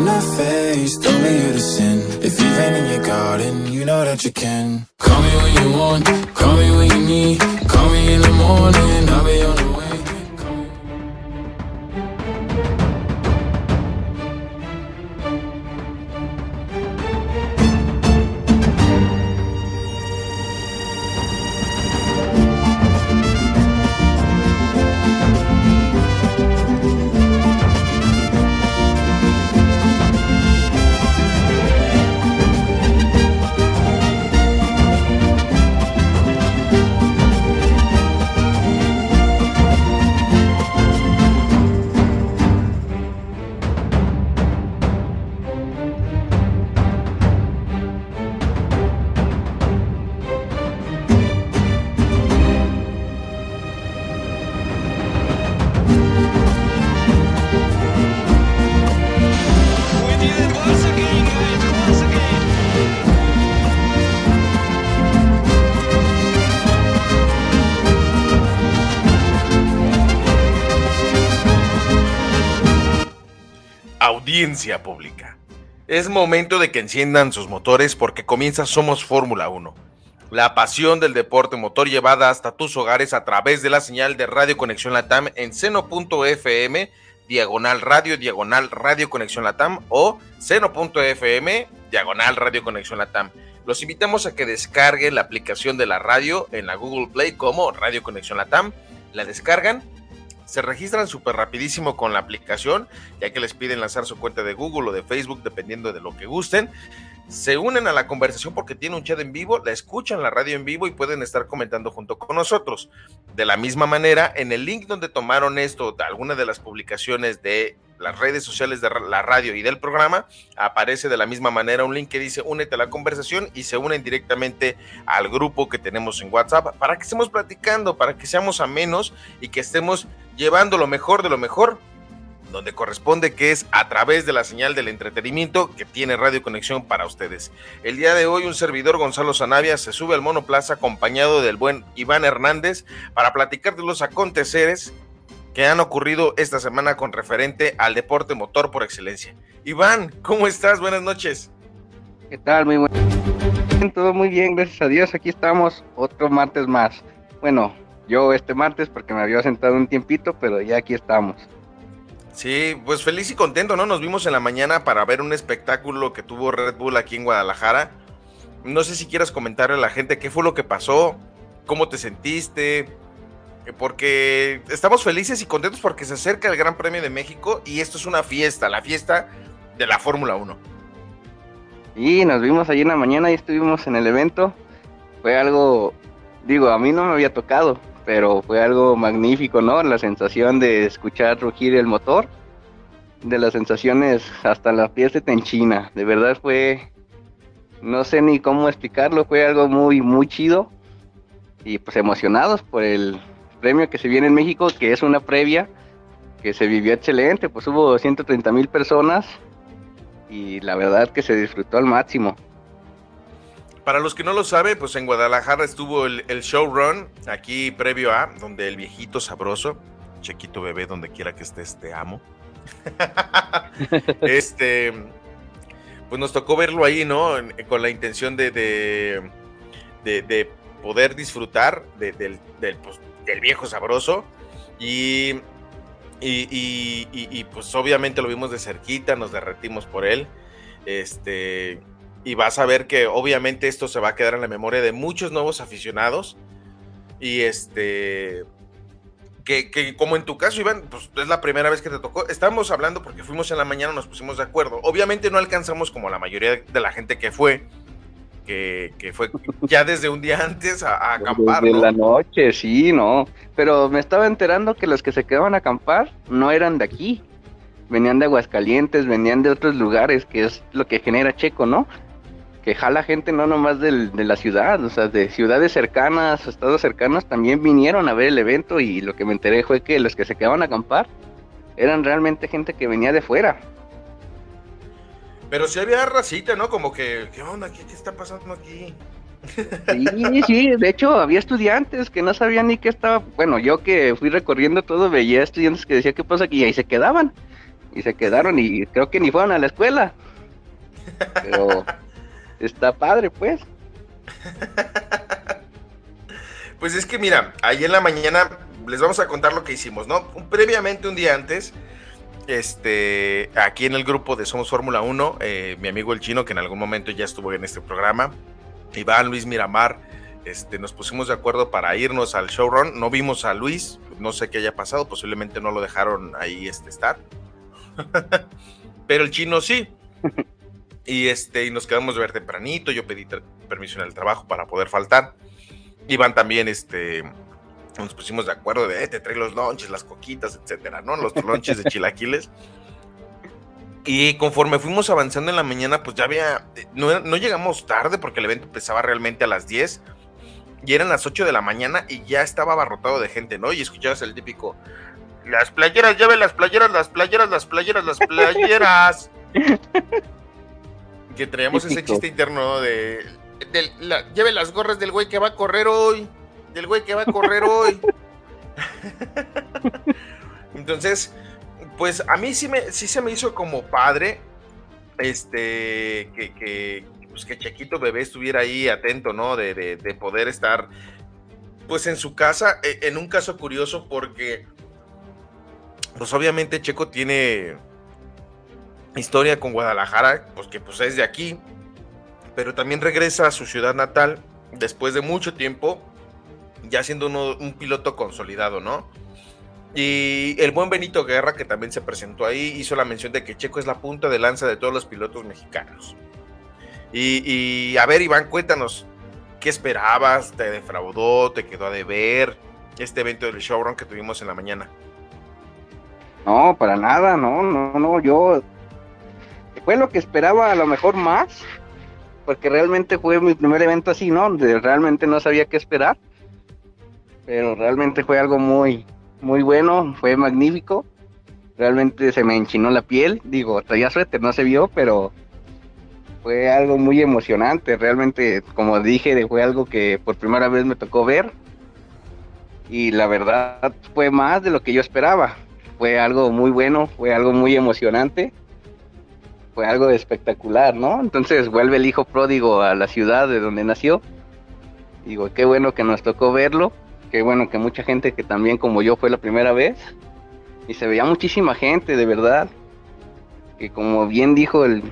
I'm not faced, only you to sin. If you've in your garden, you know that you can. Call me when you want, call me when you need. Call me in the morning, I'll be on the way. Pública. Es momento de que enciendan sus motores porque comienza Somos Fórmula 1. La pasión del deporte motor llevada hasta tus hogares a través de la señal de Radio Conexión Latam en seno.fm, diagonal radio, diagonal Radio Conexión Latam o seno.fm, diagonal Radio Conexión Latam. Los invitamos a que descarguen la aplicación de la radio en la Google Play como Radio Conexión Latam. La descargan se registran súper rapidísimo con la aplicación, ya que les piden lanzar su cuenta de Google o de Facebook, dependiendo de lo que gusten. Se unen a la conversación porque tiene un chat en vivo, la escuchan la radio en vivo y pueden estar comentando junto con nosotros. De la misma manera, en el link donde tomaron esto, alguna de las publicaciones de las redes sociales de la radio y del programa, aparece de la misma manera un link que dice únete a la conversación y se unen directamente al grupo que tenemos en WhatsApp para que estemos platicando, para que seamos amenos y que estemos llevando lo mejor de lo mejor donde corresponde que es a través de la señal del entretenimiento que tiene Radio Conexión para ustedes. El día de hoy un servidor Gonzalo Zanavia se sube al monoplaza acompañado del buen Iván Hernández para platicar de los aconteceres que han ocurrido esta semana con referente al deporte motor por excelencia. Iván, ¿cómo estás? Buenas noches. ¿Qué tal? Muy bueno. Todo muy bien, gracias a Dios. Aquí estamos otro martes más. Bueno, yo este martes porque me había sentado un tiempito, pero ya aquí estamos. Sí, pues feliz y contento, ¿no? Nos vimos en la mañana para ver un espectáculo que tuvo Red Bull aquí en Guadalajara. No sé si quieras comentarle a la gente qué fue lo que pasó, cómo te sentiste, porque estamos felices y contentos porque se acerca el Gran Premio de México y esto es una fiesta, la fiesta de la Fórmula 1. Y nos vimos allí en la mañana y estuvimos en el evento. Fue algo, digo, a mí no me había tocado, pero fue algo magnífico, ¿no? La sensación de escuchar rugir el motor, de las sensaciones hasta la piel se te enchina. De verdad fue, no sé ni cómo explicarlo, fue algo muy, muy chido. Y pues emocionados por el premio que se viene en México, que es una previa que se vivió excelente, pues hubo 130 mil personas y la verdad que se disfrutó al máximo. Para los que no lo saben, pues en Guadalajara estuvo el, el showrun aquí previo a, donde el viejito sabroso, Chequito bebé, donde quiera que estés, te amo. este, pues nos tocó verlo ahí, ¿no? Con la intención de, de, de- de poder disfrutar de- del, del, pues, del viejo sabroso. Y, y, y- pues obviamente lo vimos de cerquita, nos derretimos por él. Este, y vas a ver que obviamente esto se va a quedar en la memoria de muchos nuevos aficionados. Y este. Que, que como en tu caso, Iván, pues es la primera vez que te tocó. Estábamos hablando porque fuimos en la mañana, nos pusimos de acuerdo. Obviamente no alcanzamos como la mayoría de la gente que fue, que, que fue ya desde un día antes a, a acampar. Desde ¿no? la noche, sí, no. Pero me estaba enterando que los que se quedaban a acampar no eran de aquí. Venían de Aguascalientes, venían de otros lugares, que es lo que genera Checo, ¿no? que jala gente no nomás del, de la ciudad, o sea, de ciudades cercanas, estados cercanos, también vinieron a ver el evento y lo que me enteré fue que los que se quedaban a acampar eran realmente gente que venía de fuera. Pero sí había racita, ¿no? Como que, ¿qué onda? ¿Qué, qué está pasando aquí? Sí, sí, de hecho había estudiantes que no sabían ni qué estaba, bueno, yo que fui recorriendo todo veía estudiantes que decían qué pasa aquí y ahí se quedaban y se quedaron y creo que ni fueron a la escuela. Pero está padre, pues. Pues es que mira, ahí en la mañana les vamos a contar lo que hicimos, ¿no? Previamente, un día antes, este, aquí en el grupo de Somos Fórmula 1, eh, mi amigo el chino, que en algún momento ya estuvo en este programa, Iván, Luis Miramar, este, nos pusimos de acuerdo para irnos al showrun. No vimos a Luis, no sé qué haya pasado, posiblemente no lo dejaron ahí este, estar. Pero el chino sí. Y, este, y nos quedamos de ver tempranito. Yo pedí permiso en el trabajo para poder faltar. Iván también, este, nos pusimos de acuerdo de, eh, te trae los lonches, las coquitas, etcétera, ¿no? Los lonches de chilaquiles. Y conforme fuimos avanzando en la mañana, pues ya había, no, no, llegamos tarde porque el evento empezaba realmente a las 10 y eran las 8 de la mañana y ya estaba abarrotado de gente, ¿no? Y escuchabas el típico, las playeras, lleve las playeras, las playeras, las playeras, las playeras. que traíamos ese chiste interno de, lleve las gorras del güey que va a correr hoy, del güey que va a correr hoy. Entonces, pues a mí sí, me, sí se me hizo como padre este que, que, pues que Chequito Bebé estuviera ahí atento, ¿no? De, de, poder estar pues en su casa, e, en un caso curioso porque pues obviamente Checo tiene historia con Guadalajara, pues que pues es de aquí, pero también regresa a su ciudad natal después de mucho tiempo, ya siendo un piloto consolidado, ¿no? Y el buen Benito Guerra, que también se presentó ahí, hizo la mención de que Checo es la punta de lanza de todos los pilotos mexicanos. Y, a ver, Iván, cuéntanos, ¿qué esperabas? ¿Te defraudó? ¿Te quedó a deber este evento del showrun que tuvimos en la mañana? No, para nada, no, no, no, yo fue lo que esperaba a lo mejor más, porque realmente fue mi primer evento así, ¿no? Donde realmente no sabía qué esperar, pero realmente fue algo muy, muy bueno, fue magnífico. Realmente se me enchinó la piel. Digo, traía suerte, no se vio, pero fue algo muy emocionante. Realmente, como dije, fue algo que por primera vez me tocó ver. Y la verdad fue más de lo que yo esperaba. Fue algo muy bueno, fue algo muy emocionante. Fue algo espectacular, ¿no? Entonces vuelve el hijo pródigo a la ciudad de donde nació. Digo, qué bueno que nos tocó verlo Qué bueno que mucha gente que también como yo fue la primera vez. Y se veía muchísima gente, de verdad. Que como bien dijo el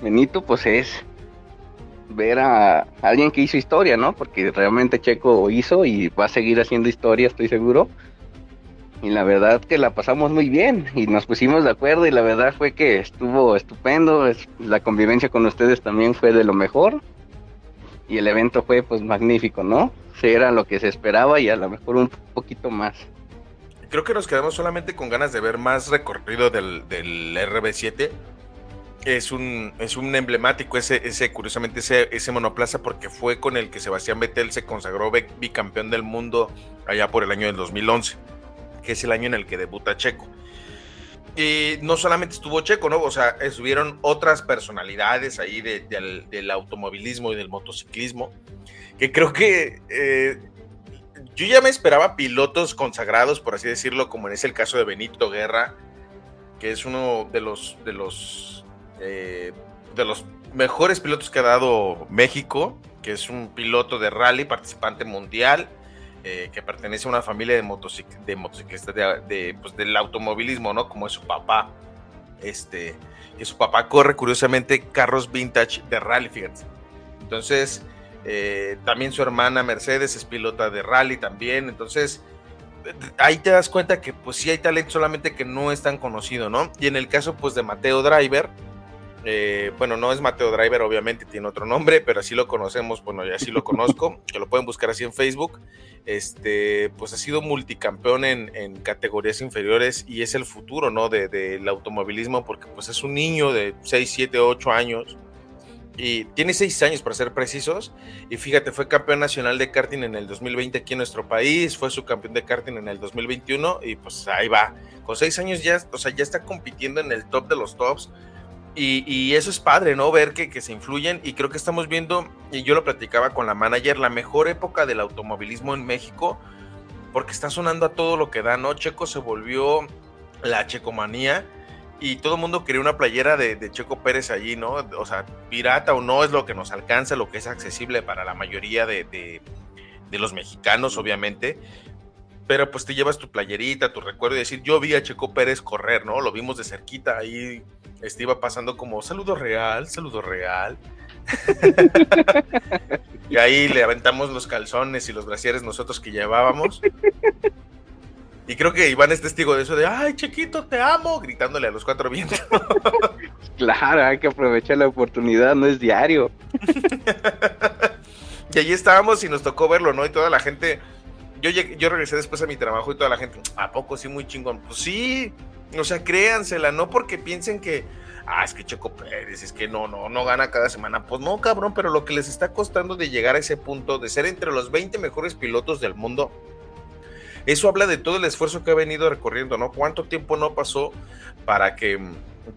Benito, pues es ver a alguien que hizo historia, ¿no? Porque realmente Checo hizo y va a seguir haciendo historia, estoy seguro. Y la verdad que la pasamos muy bien y nos pusimos de acuerdo y la verdad fue que estuvo estupendo. La convivencia con ustedes también fue de lo mejor y el evento fue pues magnífico, ¿no? era lo que se esperaba y a lo mejor un poquito más. Creo que nos quedamos solamente con ganas de ver más recorrido del, RB7. Es un, es un emblemático ese, ese curiosamente, ese, ese monoplaza porque fue con el que Sebastián Vettel se consagró bicampeón del mundo allá por el año del 2011, que es el año en el que debuta Checo. Y no solamente estuvo Checo, ¿no? O sea, estuvieron otras personalidades ahí del, del, automovilismo y del motociclismo que creo que eh, yo ya me esperaba pilotos consagrados, por así decirlo, como es el caso de Benito Guerra, que es uno de los de los eh, de los mejores pilotos que ha dado México, que es un piloto de rally, participante mundial, eh, que pertenece a una familia de, de motociclistas de, pues, del automovilismo, ¿no? Como es su papá. Este, que su papá corre curiosamente carros vintage de rally, fíjate. Entonces, eh, también su hermana Mercedes es pilota de rally también. Entonces, ahí te das cuenta que pues sí hay talento, solamente que no es tan conocido, ¿no? Y en el caso pues de Mateo Driver, eh, bueno, no es Mateo Driver, obviamente tiene otro nombre, pero así lo conocemos, bueno, ya así lo conozco, que lo pueden buscar así en Facebook. Este, pues ha sido multicampeón en, categorías inferiores y es el futuro, ¿no? Del de, automovilismo, porque pues es un niño de 6, 7, 8 años y tiene seis años para ser precisos. Y fíjate, fue campeón nacional de karting en el 2020 aquí en nuestro país, fue subcampeón de karting en el 2021 y pues ahí va. Con seis años ya, o sea, ya está compitiendo en el top de los tops. Y, eso es padre, ¿no? Ver que, que, se influyen y creo que estamos viendo, y yo lo platicaba con la manager, la mejor época del automovilismo en México, porque está sonando a todo lo que da, ¿no? Checo se volvió la checomanía y todo el mundo quería una playera de, Checo Pérez allí, ¿no? O sea, pirata o no es lo que nos alcanza, lo que es accesible para la mayoría de, de, los mexicanos, obviamente. Pero pues te llevas tu playerita, tu recuerdo y decir, yo vi a Checo Pérez correr, ¿no? Lo vimos de cerquita, ahí este, iba pasando como saludo real, saludo real. y ahí le aventamos los calzones y los brasieres nosotros que llevábamos. Y creo que Iván es testigo de eso de, ay, chiquito, te amo, gritándole a los cuatro vientos. claro, hay que aprovechar la oportunidad, no es diario. y allí estábamos y nos tocó verlo, ¿no? Y toda la gente, yo, yo regresé después a mi trabajo y toda la gente, ¿a poco sí, muy chingón? Pues sí, o sea, créansela, no porque piensen que, ah, es que Checo Pérez, es que no, no, no gana cada semana. Pues no, cabrón, pero lo que les está costando de llegar a ese punto, de ser entre los 20 mejores pilotos del mundo, eso habla de todo el esfuerzo que ha venido recorriendo, ¿no? ¿Cuánto tiempo no pasó para que,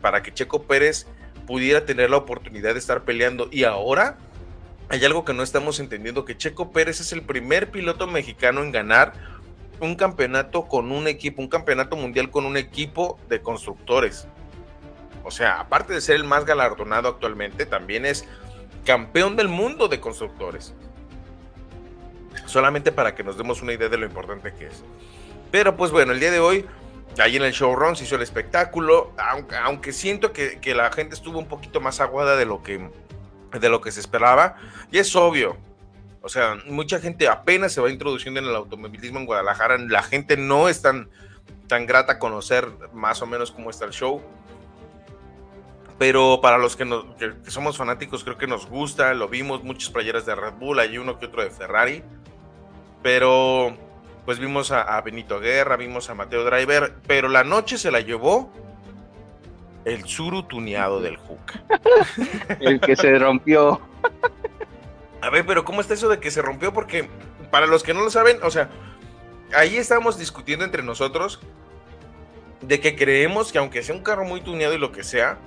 para que Checo Pérez pudiera tener la oportunidad de estar peleando? Y ahora hay algo que no estamos entendiendo, que Checo Pérez es el primer piloto mexicano en ganar un campeonato con un equipo, un campeonato mundial con un equipo de constructores. O sea, aparte de ser el más galardonado actualmente, también es campeón del mundo de constructores solamente para que nos demos una idea de lo importante que es. Pero pues bueno, el día de hoy, ahí en el showrun se hizo el espectáculo, aunque, aunque siento que, que, la gente estuvo un poquito más aguada de lo que, de lo que se esperaba, y es obvio. O sea, mucha gente apenas se va introduciendo en el automovilismo en Guadalajara, la gente no es tan, tan grata a conocer más o menos cómo está el show pero para los que, somos fanáticos creo que nos gusta, lo vimos, muchas playeras de Red Bull, hay uno que otro de Ferrari, pero pues vimos a, Benito Guerra, vimos a Mateo Driver, pero la noche se la llevó el suru tuneado del Juca. el que se rompió. A ver, pero ¿cómo está eso de que se rompió? Porque para los que no lo saben, o sea, ahí estábamos discutiendo entre nosotros de que creemos que aunque sea un carro muy tuneado y lo que sea,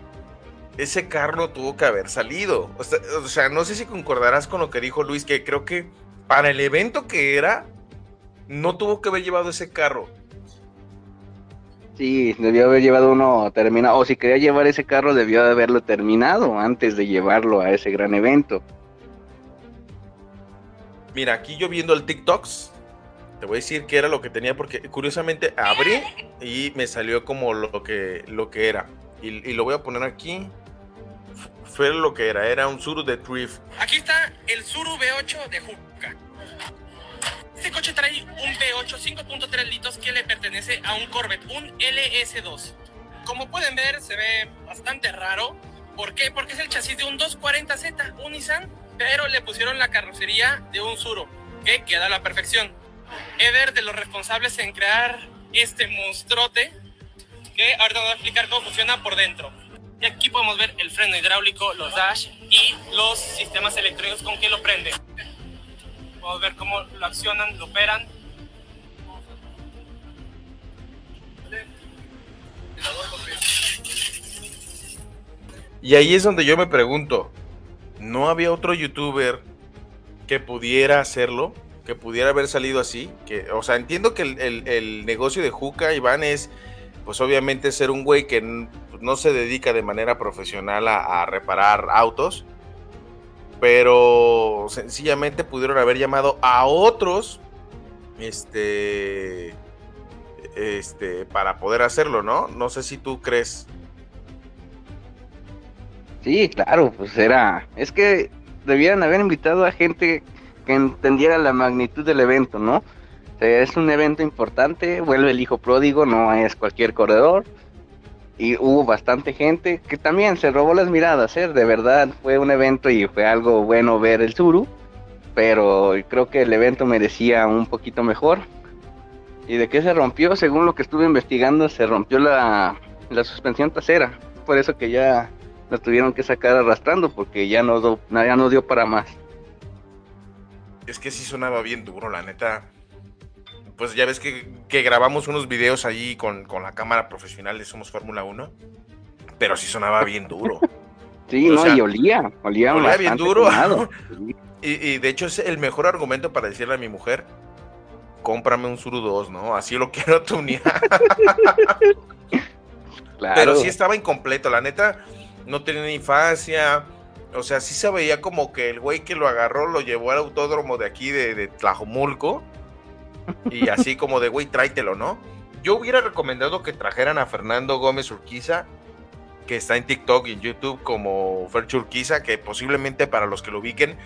ese carro tuvo que haber salido. o sea, no sé si concordarás con lo que dijo Luis, que creo que para el evento que era, no tuvo que haber llevado ese carro. Sí, debió haber llevado uno terminado. O si quería llevar ese carro, debió haberlo terminado antes de llevarlo a ese gran evento. Mira, aquí yo viendo el TikToks, te voy a decir qué era lo que tenía, porque curiosamente abrí y me salió como lo que, lo que era. Y, y lo voy a poner aquí fue lo que era, era un Suru de Drift. Aquí está el Suru V8 de Juca. Este coche trae un V8 5.3 litros que le pertenece a un Corvette, un LS2. Como pueden ver, se ve bastante raro. ¿Por qué? Porque es el chasis de un 240Z, un Nissan, pero le pusieron la carrocería de un Suru, que queda a la perfección. Eder de los responsables en crear este monstruote, que ahorita nos a explicar cómo funciona por dentro. Y aquí podemos ver el freno hidráulico, los dash y los sistemas electrónicos con que lo prende. Podemos ver cómo lo accionan, lo operan. Y ahí es donde yo me pregunto, ¿no había otro youtuber que pudiera hacerlo? Que pudiera haber salido así. Que, o sea, entiendo que el, el negocio de Juca, Iván, es pues obviamente ser un güey que no se dedica de manera profesional a, reparar autos, pero sencillamente pudieron haber llamado a otros, este, este, para poder hacerlo, ¿no? No sé si tú crees. Sí, claro, pues era, es que debieran haber invitado a gente que entendiera la magnitud del evento, ¿no? es un evento importante, vuelve el hijo pródigo, no es cualquier corredor. Y hubo bastante gente que también se robó las miradas, ¿eh? de verdad fue un evento y fue algo bueno ver el Suru, pero creo que el evento merecía un poquito mejor. ¿Y de qué se rompió? Según lo que estuve investigando, se rompió la, la suspensión trasera, por eso que ya la tuvieron que sacar arrastrando porque ya no, ya no dio para más. Es que sí sonaba bien duro, la neta. Pues ya ves que, grabamos unos videos allí con, la cámara profesional de Somos Fórmula 1, pero sí sonaba bien duro. sí, no, y olía, olía, olía bien duro. y, y, de hecho es el mejor argumento para decirle a mi mujer, cómprame un Suru 2, ¿no? Así lo quiero tunear. Pero sí estaba incompleto, la neta, no tenía ni fascia. O sea, sí se veía como que el güey que lo agarró lo llevó al autódromo de aquí de, de Tlajomulco. Y así como de, güey, tráetelo, ¿no? Yo hubiera recomendado que trajeran a Fernando Gómez Urquiza, que está en TikTok y en YouTube como Fercho Urquiza, que posiblemente para los que lo ubiquen,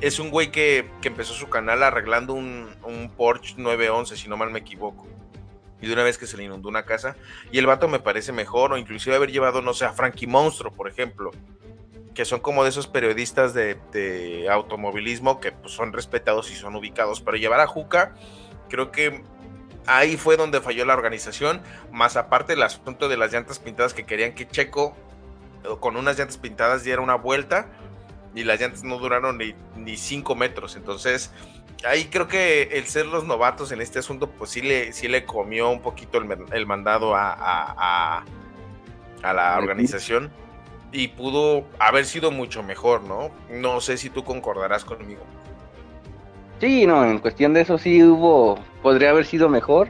es un güey que, empezó su canal arreglando un, un, Porsche 911, si no mal me equivoco. Y de una vez que se le inundó una casa. Y el vato me parece mejor, o inclusive haber llevado, no sé, a Frankie Monstro, por ejemplo. Que son como de esos periodistas de, automovilismo que pues, son respetados y son ubicados. Pero llevar a Juca, creo que ahí fue donde falló la organización. Más aparte el asunto de las llantas pintadas que querían que Checo, con unas llantas pintadas, diera una vuelta y las llantas no duraron ni, cinco metros. Entonces, ahí creo que el ser los novatos en este asunto, pues sí le, sí le comió un poquito el, mandado a, a, a, la organización y pudo haber sido mucho mejor, ¿no? No sé si tú concordarás conmigo. Sí, no, en cuestión de eso sí hubo, podría haber sido mejor,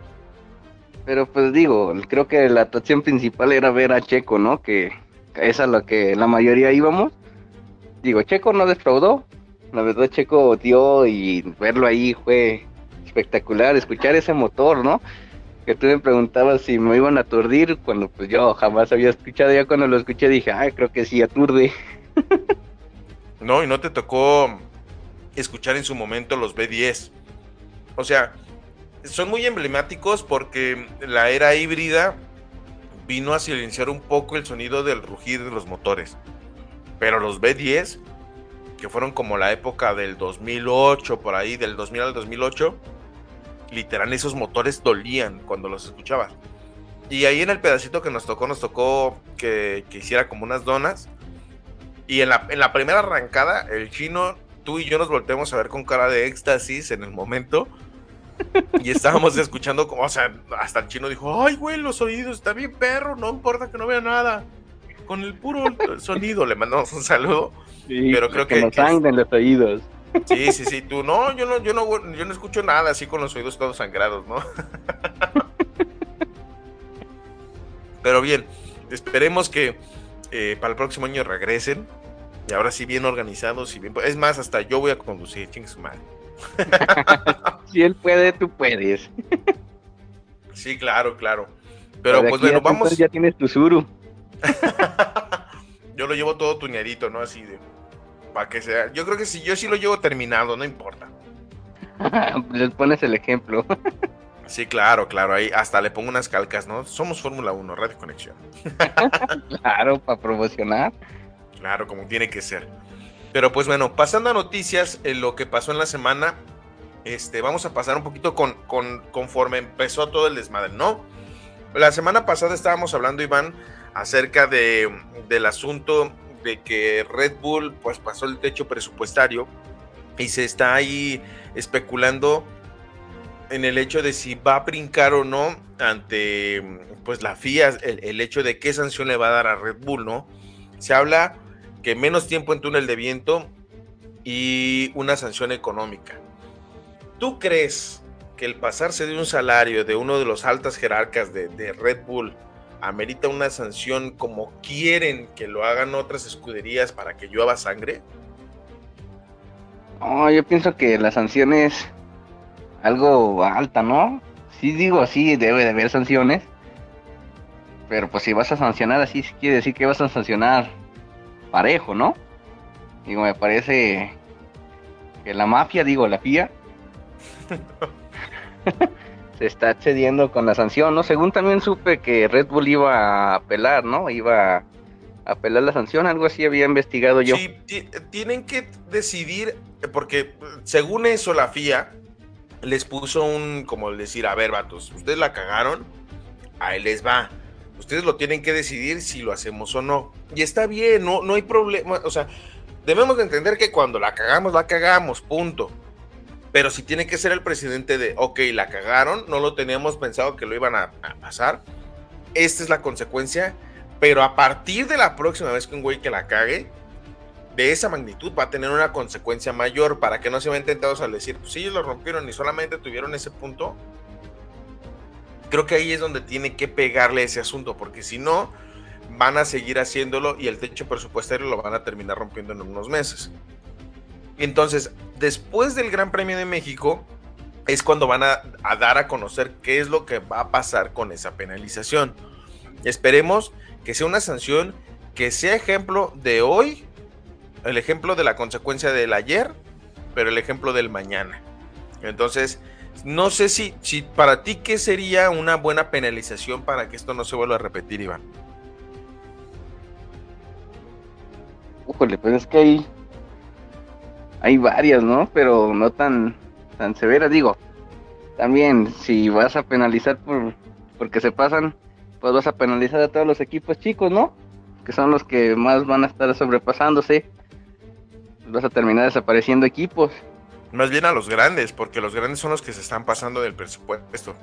pero pues digo, creo que la atracción principal era ver a Checo, ¿no? Que es a lo que la mayoría íbamos digo, Checo no defraudó. La verdad, Checo dio y verlo ahí fue espectacular. Escuchar ese motor, ¿no? Que tú me preguntabas si me iban a aturdir cuando pues yo jamás había escuchado. Ya cuando lo escuché dije, ay, creo que sí aturde. no, y no te tocó escuchar en su momento los B10. O sea, son muy emblemáticos porque la era híbrida vino a silenciar un poco el sonido del rugir de los motores. Pero los B10, que fueron como la época del 2008, por ahí, del 2000 al 2008, literal esos motores dolían cuando los escuchabas. Y ahí en el pedacito que nos tocó, nos tocó que, hiciera como unas donas. Y en la, en la, primera arrancada, el chino, tú y yo nos volteamos a ver con cara de éxtasis en el momento. Y estábamos escuchando como, o sea, hasta el chino dijo, ay, güey, los oídos, está bien perro, no importa que no vea nada con el puro sonido le mandamos un saludo. pero creo que, que sangren los oídos. Sí, sí, sí, tú no, yo no, yo no, yo no escucho nada así con los oídos todos sangrados, ¿no? Pero bien, esperemos que eh, para el próximo año regresen y ahora sí bien organizados y bien. Es más, hasta yo voy a conducir, ching su madre. si él puede, tú puedes. sí, claro, claro. Pero pues bueno, vamos. Ya tienes tu suru. yo lo llevo todo tuñadito, ¿no? Así de. Para que sea. Yo creo que si yo sí lo llevo terminado, no importa. Les pones el ejemplo. sí, claro, claro. Ahí hasta le pongo unas calcas, ¿no? Somos Fórmula 1, Radio Conexión. claro, para promocionar. Claro, como tiene que ser. Pero pues bueno, pasando a noticias, en lo que pasó en la semana, este, vamos a pasar un poquito con, con, conforme empezó todo el desmadre, ¿no? La semana pasada estábamos hablando, Iván, acerca de, del asunto de que Red Bull pues pasó el techo presupuestario y se está ahí especulando en el hecho de si va a brincar o no ante pues la FIA, el, hecho de qué sanción le va a dar a Red Bull, ¿no? Se habla menos tiempo en túnel de viento y una sanción económica. ¿Tú crees que el pasarse de un salario de uno de los altas jerarcas de, de Red Bull amerita una sanción como quieren que lo hagan otras escuderías para que llueva sangre? Oh, yo pienso que la sanción es algo alta, ¿no? Sí digo, sí, debe de haber sanciones. Pero pues si vas a sancionar así, quiere decir que vas a sancionar parejo, ¿no? Digo, me parece que la mafia, digo, la FIA, se está accediendo con la sanción, ¿no? Según también supe que Red Bull iba a apelar, ¿no? Iba a apelar la sanción, algo así había investigado yo. Sí, tienen que decidir, porque según eso la FIA les puso un, como decir, a ver, vatos, ustedes la cagaron, ahí les va. Ustedes lo tienen que decidir si lo hacemos o no. Y está bien, no, no hay problema. O sea, debemos de entender que cuando la cagamos, la cagamos, punto. Pero si tiene que ser el presidente de, ok, la cagaron, no lo teníamos pensado que lo iban a, pasar. Esta es la consecuencia. Pero a partir de la próxima vez que un güey que la cague, de esa magnitud va a tener una consecuencia mayor para que no se vean tentados al decir, pues sí, lo rompieron y solamente tuvieron ese punto. Creo que ahí es donde tiene que pegarle ese asunto, porque si no, van a seguir haciéndolo y el techo presupuestario lo van a terminar rompiendo en unos meses. Entonces, después del Gran Premio de México, es cuando van a, dar a conocer qué es lo que va a pasar con esa penalización. Esperemos que sea una sanción que sea ejemplo de hoy, el ejemplo de la consecuencia del ayer, pero el ejemplo del mañana. Entonces, no sé si, si para ti, ¿qué sería una buena penalización para que esto no se vuelva a repetir, Iván? Híjole, pues es que hay hay varias, ¿no? Pero no tan, tan severas. Digo, también si vas a penalizar por porque se pasan, pues vas a penalizar a todos los equipos chicos, ¿no? Que son los que más van a estar sobrepasándose. Vas a terminar desapareciendo equipos. Más bien a los grandes, porque los grandes son los que se están pasando del presupuesto.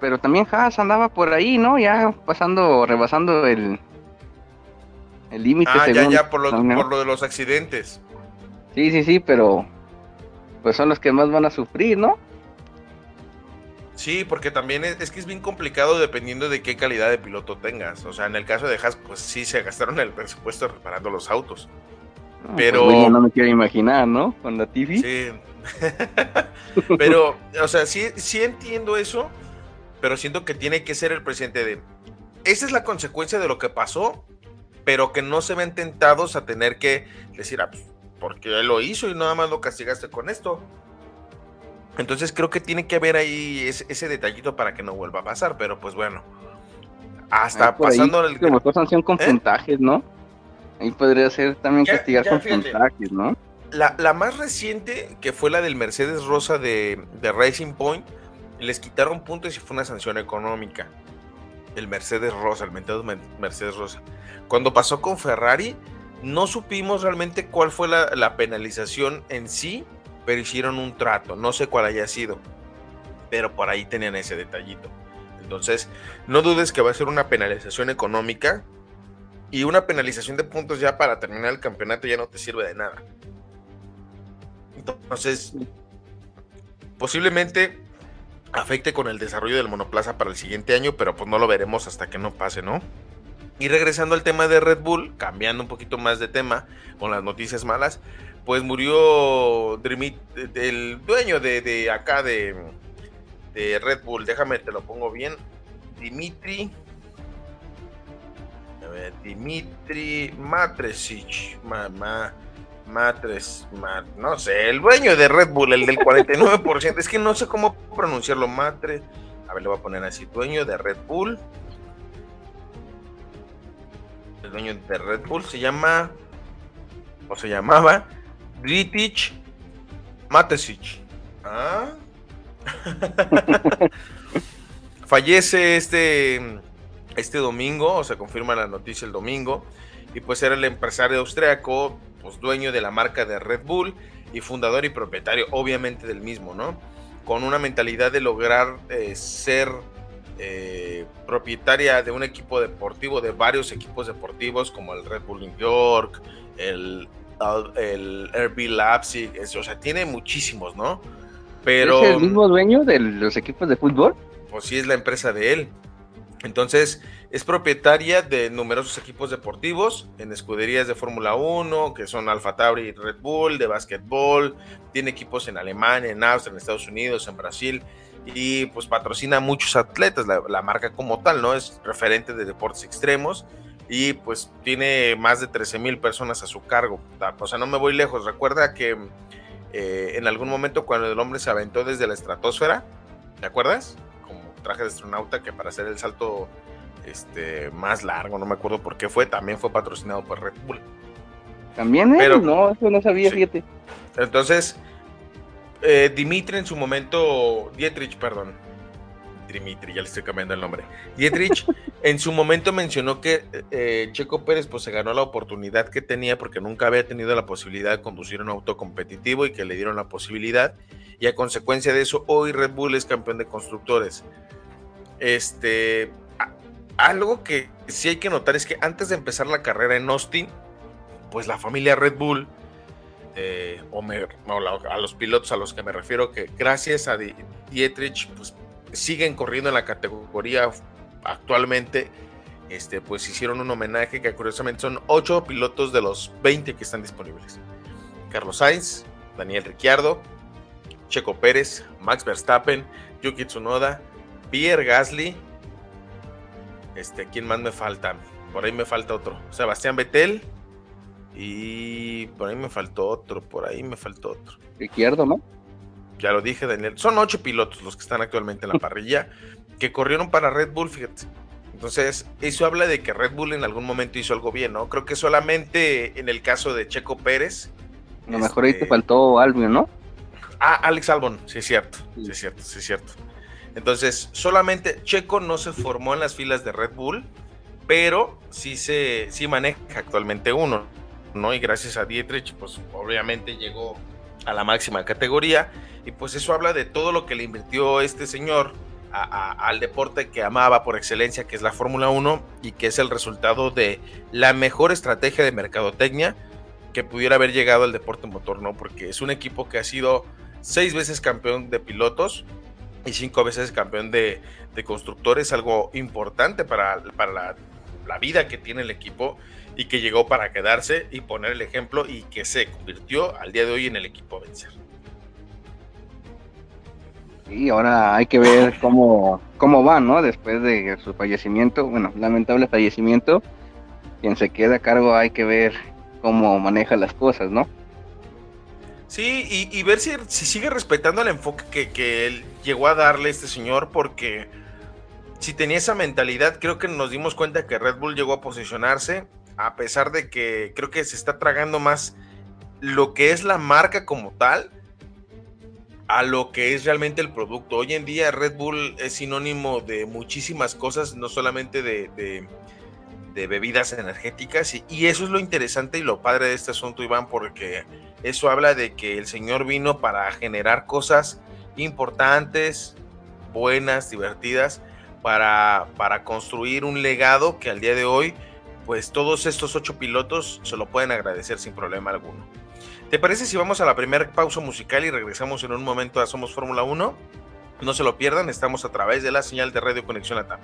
Pero también Haas andaba por ahí, ¿no? Ya pasando, rebasando el, el límite. Ah, ya, ya, por lo, por lo de los accidentes. Sí, sí, sí, pero pues son los que más van a sufrir, ¿no? Sí, porque también es, que es bien complicado dependiendo de qué calidad de piloto tengas. O sea, en el caso de Haas, pues sí se gastaron el presupuesto reparando los autos. Pues, pero no me quiero imaginar, ¿no? Con la TV. Sí. pero, o sea, sí, sí entiendo eso, pero siento que tiene que ser el presidente de. Esa es la consecuencia de lo que pasó pero que no se ven tentados a tener que decir, ah, pues, porque él lo hizo y nada más lo castigaste con esto. Entonces creo que tiene que haber ahí ese, detallito para que no vuelva a pasar, pero pues bueno, hasta pasando el... Como sanción con ¿Eh? puntajes, ¿no? Ahí podría ser también castigar con puntajes, ¿no? La, la, más reciente, que fue la del Mercedes Rosa de, de Racing Point, les quitaron puntos y fue una sanción económica. El Mercedes Rosa, el mentado Mercedes Rosa. Cuando pasó con Ferrari, no supimos realmente cuál fue la, penalización en sí, pero hicieron un trato. No sé cuál haya sido, pero por ahí tenían ese detallito. Entonces, no dudes que va a ser una penalización económica y una penalización de puntos ya para terminar el campeonato ya no te sirve de nada. Entonces, posiblemente afecte con el desarrollo del monoplaza para el siguiente año, pero pues no lo veremos hasta que no pase, ¿no? Y regresando al tema de Red Bull, cambiando un poquito más de tema con las noticias malas, pues murió el dueño de, acá de, de, Red Bull, déjame te lo pongo bien, Dimitri, ver, Dimitri Matresic, mamá. Matres, no sé, el dueño de Red Bull, el del 49%, es que no sé cómo pronunciarlo, Matre, a ver, le voy a poner así, dueño de Red Bull, el dueño de Red Bull, se llama, o se llamaba, Dritich Matesic. ¿Ah? Fallece este, este domingo, o se confirma la noticia el domingo, y pues era el empresario austriaco, pues dueño de la marca de Red Bull y fundador y propietario, obviamente, del mismo, ¿no? Con una mentalidad de lograr eh, ser eh, propietaria de un equipo deportivo, de varios equipos deportivos como el Red Bull New York, el, el RB Leipzig, o sea, tiene muchísimos, ¿no? Pero, ¿Es el mismo dueño de los equipos de fútbol? Pues sí, es la empresa de él. Entonces, es propietaria de numerosos equipos deportivos en escuderías de Fórmula 1, que son Alfa Tauri y Red Bull, de básquetbol, tiene equipos en Alemania, en Austria, en Estados Unidos, en Brasil y pues patrocina a muchos atletas, la, marca como tal, ¿no? Es referente de deportes extremos y pues tiene más de 13 mil personas a su cargo. O sea, no me voy lejos. Recuerda que eh, en algún momento cuando el hombre se aventó desde la estratosfera, ¿te acuerdas? Traje de astronauta que para hacer el salto este, más largo, no me acuerdo por qué fue, también fue patrocinado por Red Bull. ¿También? Pero, no, eso no sabía, fíjate. Entonces, eh, Dimitri en su momento, Dietrich, perdón, Dimitri, ya le estoy cambiando el nombre. Dietrich en su momento mencionó que eh, Checo Pérez pues se ganó la oportunidad que tenía porque nunca había tenido la posibilidad de conducir un auto competitivo y que le dieron la posibilidad y a consecuencia de eso hoy Red Bull es campeón de constructores. Este, algo que sí hay que notar es que antes de empezar la carrera en Austin, pues la familia Red Bull eh, o, a los pilotos a los que me refiero, que gracias a Dietrich, pues siguen corriendo en la categoría actualmente. Este, pues hicieron un homenaje que curiosamente son ocho pilotos de los 20 que están disponibles. Carlos Sainz, Daniel Ricciardo, Checo Pérez, Max Verstappen, Yuki Tsunoda, Pierre Gasly. Este, ¿quién más me falta? Por ahí me falta otro. Sebastián Vettel, y por ahí me faltó otro, por ahí me faltó otro. Izquierdo, ¿no? Ya lo dije, Daniel. Son ocho pilotos los que están actualmente en la parrilla que corrieron para Red Bull, fíjate. Entonces, eso habla de que Red Bull en algún momento hizo algo bien, ¿no? Creo que solamente en el caso de Checo Pérez. A lo mejor ahí te este, faltó Albon, ¿no? Ah, Alex Albon, sí es cierto, sí es cierto, sí es cierto. Entonces, solamente Checo no se formó en las filas de Red Bull, pero sí se sí maneja actualmente uno. ¿no? Y gracias a Dietrich, pues obviamente llegó a la máxima categoría y pues eso habla de todo lo que le invirtió este señor al deporte que amaba por excelencia, que es la Fórmula 1 y que es el resultado de la mejor estrategia de mercadotecnia que pudiera haber llegado al deporte motor, ¿no? Porque es un equipo que ha sido seis veces campeón de pilotos y cinco veces campeón de, constructores, algo importante para, para la, la vida que tiene el equipo y que llegó para quedarse y poner el ejemplo y que se convirtió al día de hoy en el equipo a vencer. Y ahora hay que ver cómo, cómo va, ¿no? Después de su fallecimiento, bueno, lamentable fallecimiento, quien se queda a cargo hay que ver cómo maneja las cosas, ¿no? Sí, y, ver si, si, sigue respetando el enfoque que, que él llegó a darle este señor, porque si tenía esa mentalidad, creo que nos dimos cuenta que Red Bull llegó a posicionarse, a pesar de que creo que se está tragando más lo que es la marca como tal a lo que es realmente el producto. Hoy en día Red Bull es sinónimo de muchísimas cosas, no solamente de, bebidas energéticas, y, y, eso es lo interesante y lo padre de este asunto, Iván, porque eso habla de que el Señor vino para generar cosas importantes, buenas, divertidas, para, para construir un legado que al día de hoy pues todos estos ocho pilotos se lo pueden agradecer sin problema alguno. ¿Te parece si vamos a la primera pausa musical y regresamos en un momento a Somos Fórmula 1? No se lo pierdan, estamos a través de la señal de Radio Conexión Latam.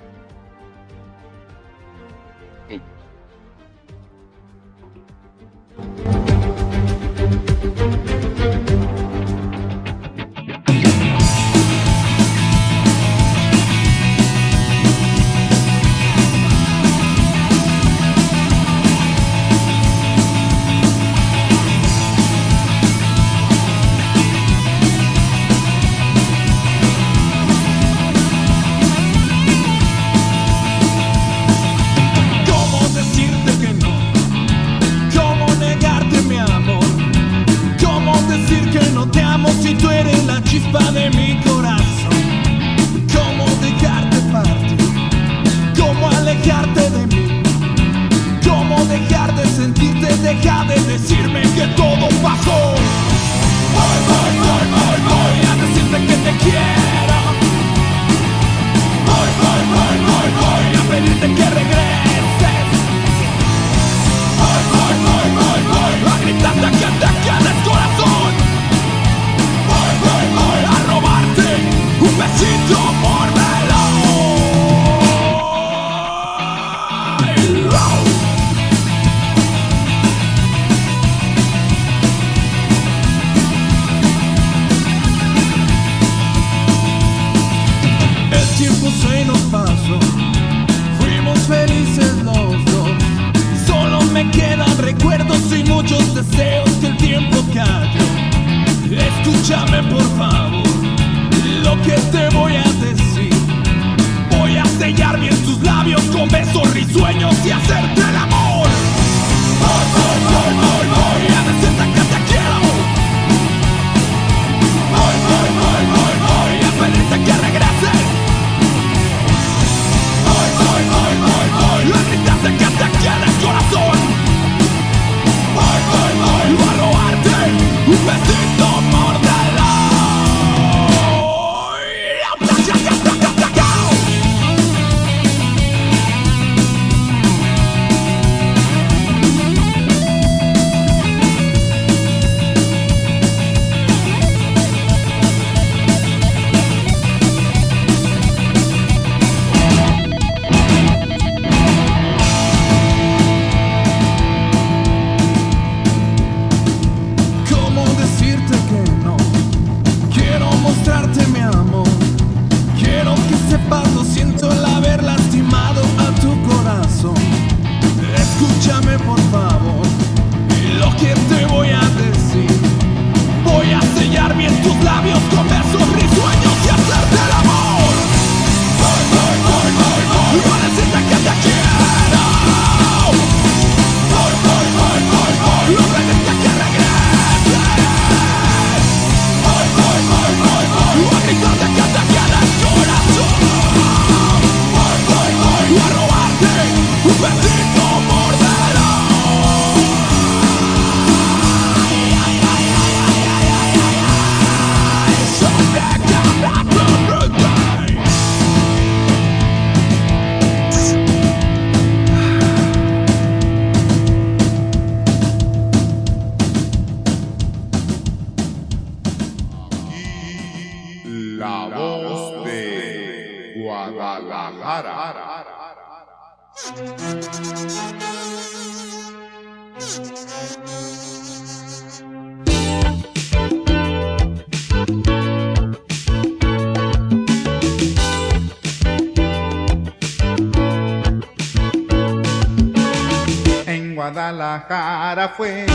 Guadalajara fue,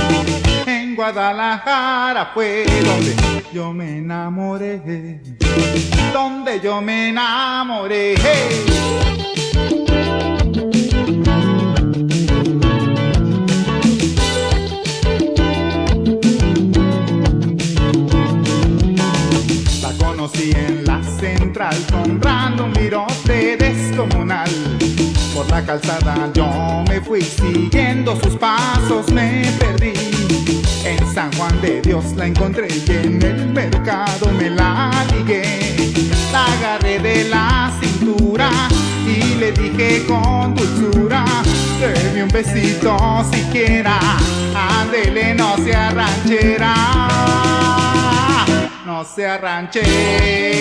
en Guadalajara fue donde yo me enamoré, donde yo me enamoré. La conocí en la central con random virote descomunal. Por la calzada yo me fui siguiendo sus pasos, me perdí. En San Juan de Dios la encontré y en el mercado me la ligué. La agarré de la cintura y le dije con dulzura, deme un besito siquiera, ándele no sea ranchera, no sea ranchera.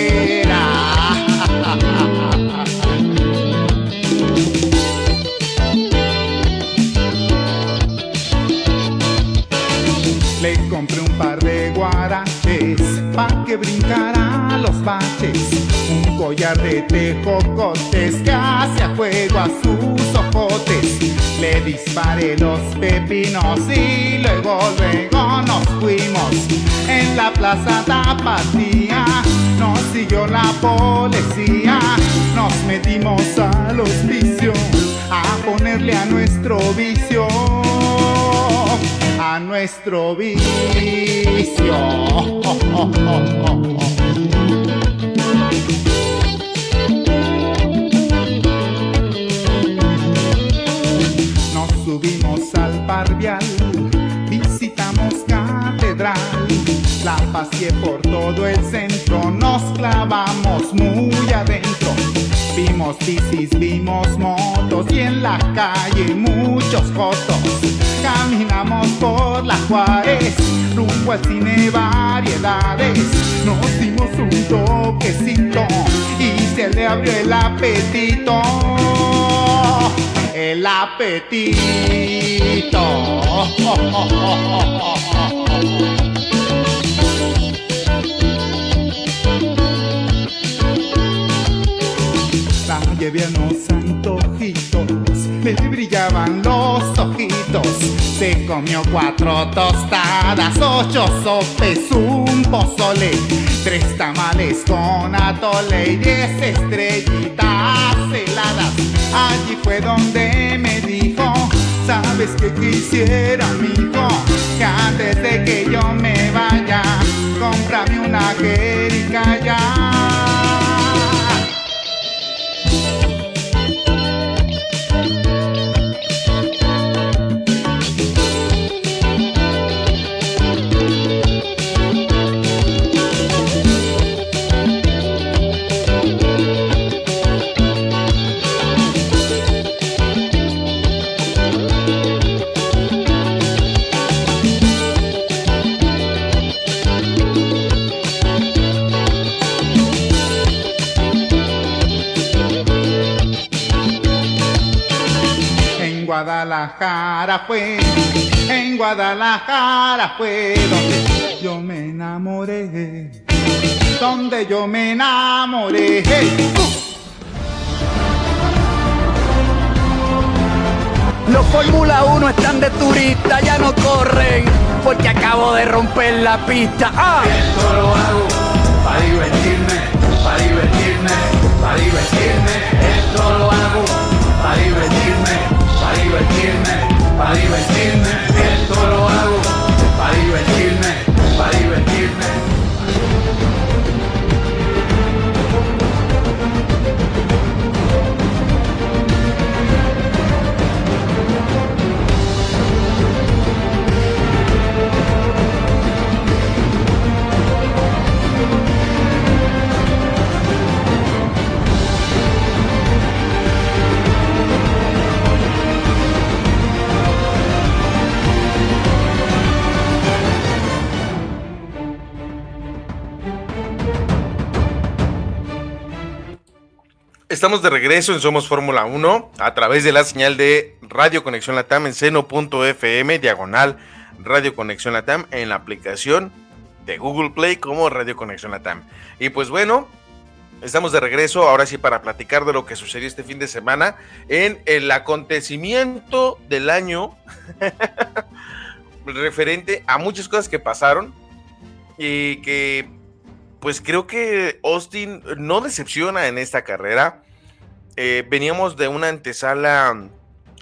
Le compré un par de guaraches pa' que brincara los baches. Un collar de tejocotes que hace a fuego a sus ojotes. Le disparé los pepinos y luego, luego nos fuimos. En la plaza Tapatía nos siguió la policía. Nos metimos al hospicio a ponerle a nuestro vicio a nuestro vicio. Nos subimos al parvial, visitamos catedral, la paseé por todo el centro, nos clavamos muy adentro. Vimos bicis, vimos motos y en la calle muchos fotos. Caminamos por la Juárez, rumbo al cine variedades. Nos dimos un toquecito y se le abrió el apetito. El apetito. llevé unos antojitos, le brillaban los ojitos. Se comió cuatro tostadas, ocho sopes, un pozole, tres tamales con atole y diez estrellitas heladas. Allí fue donde me dijo, ¿sabes qué quisiera, mijo? Que antes de que yo me vaya, cómprame una jerica Guadalajara fue, en Guadalajara fue donde yo me enamoré, donde yo me enamoré. Hey. Los Fórmula 1 están de turista, ya no corren, porque acabo de romper la pista. ¡Ah! Esto lo hago para divertirme, para divertirme, para divertirme. Esto lo hago para divertirme, para divertirme. Esto lo hago para divertirme, Estamos de regreso en Somos Fórmula 1 a través de la señal de Radio Conexión Latam en seno.fm, diagonal Radio Conexión Latam, en la aplicación de Google Play como Radio Conexión Latam. Y pues bueno, estamos de regreso ahora sí para platicar de lo que sucedió este fin de semana en el acontecimiento del año referente a muchas cosas que pasaron y que pues creo que Austin no decepciona en esta carrera. Eh, veníamos de una antesala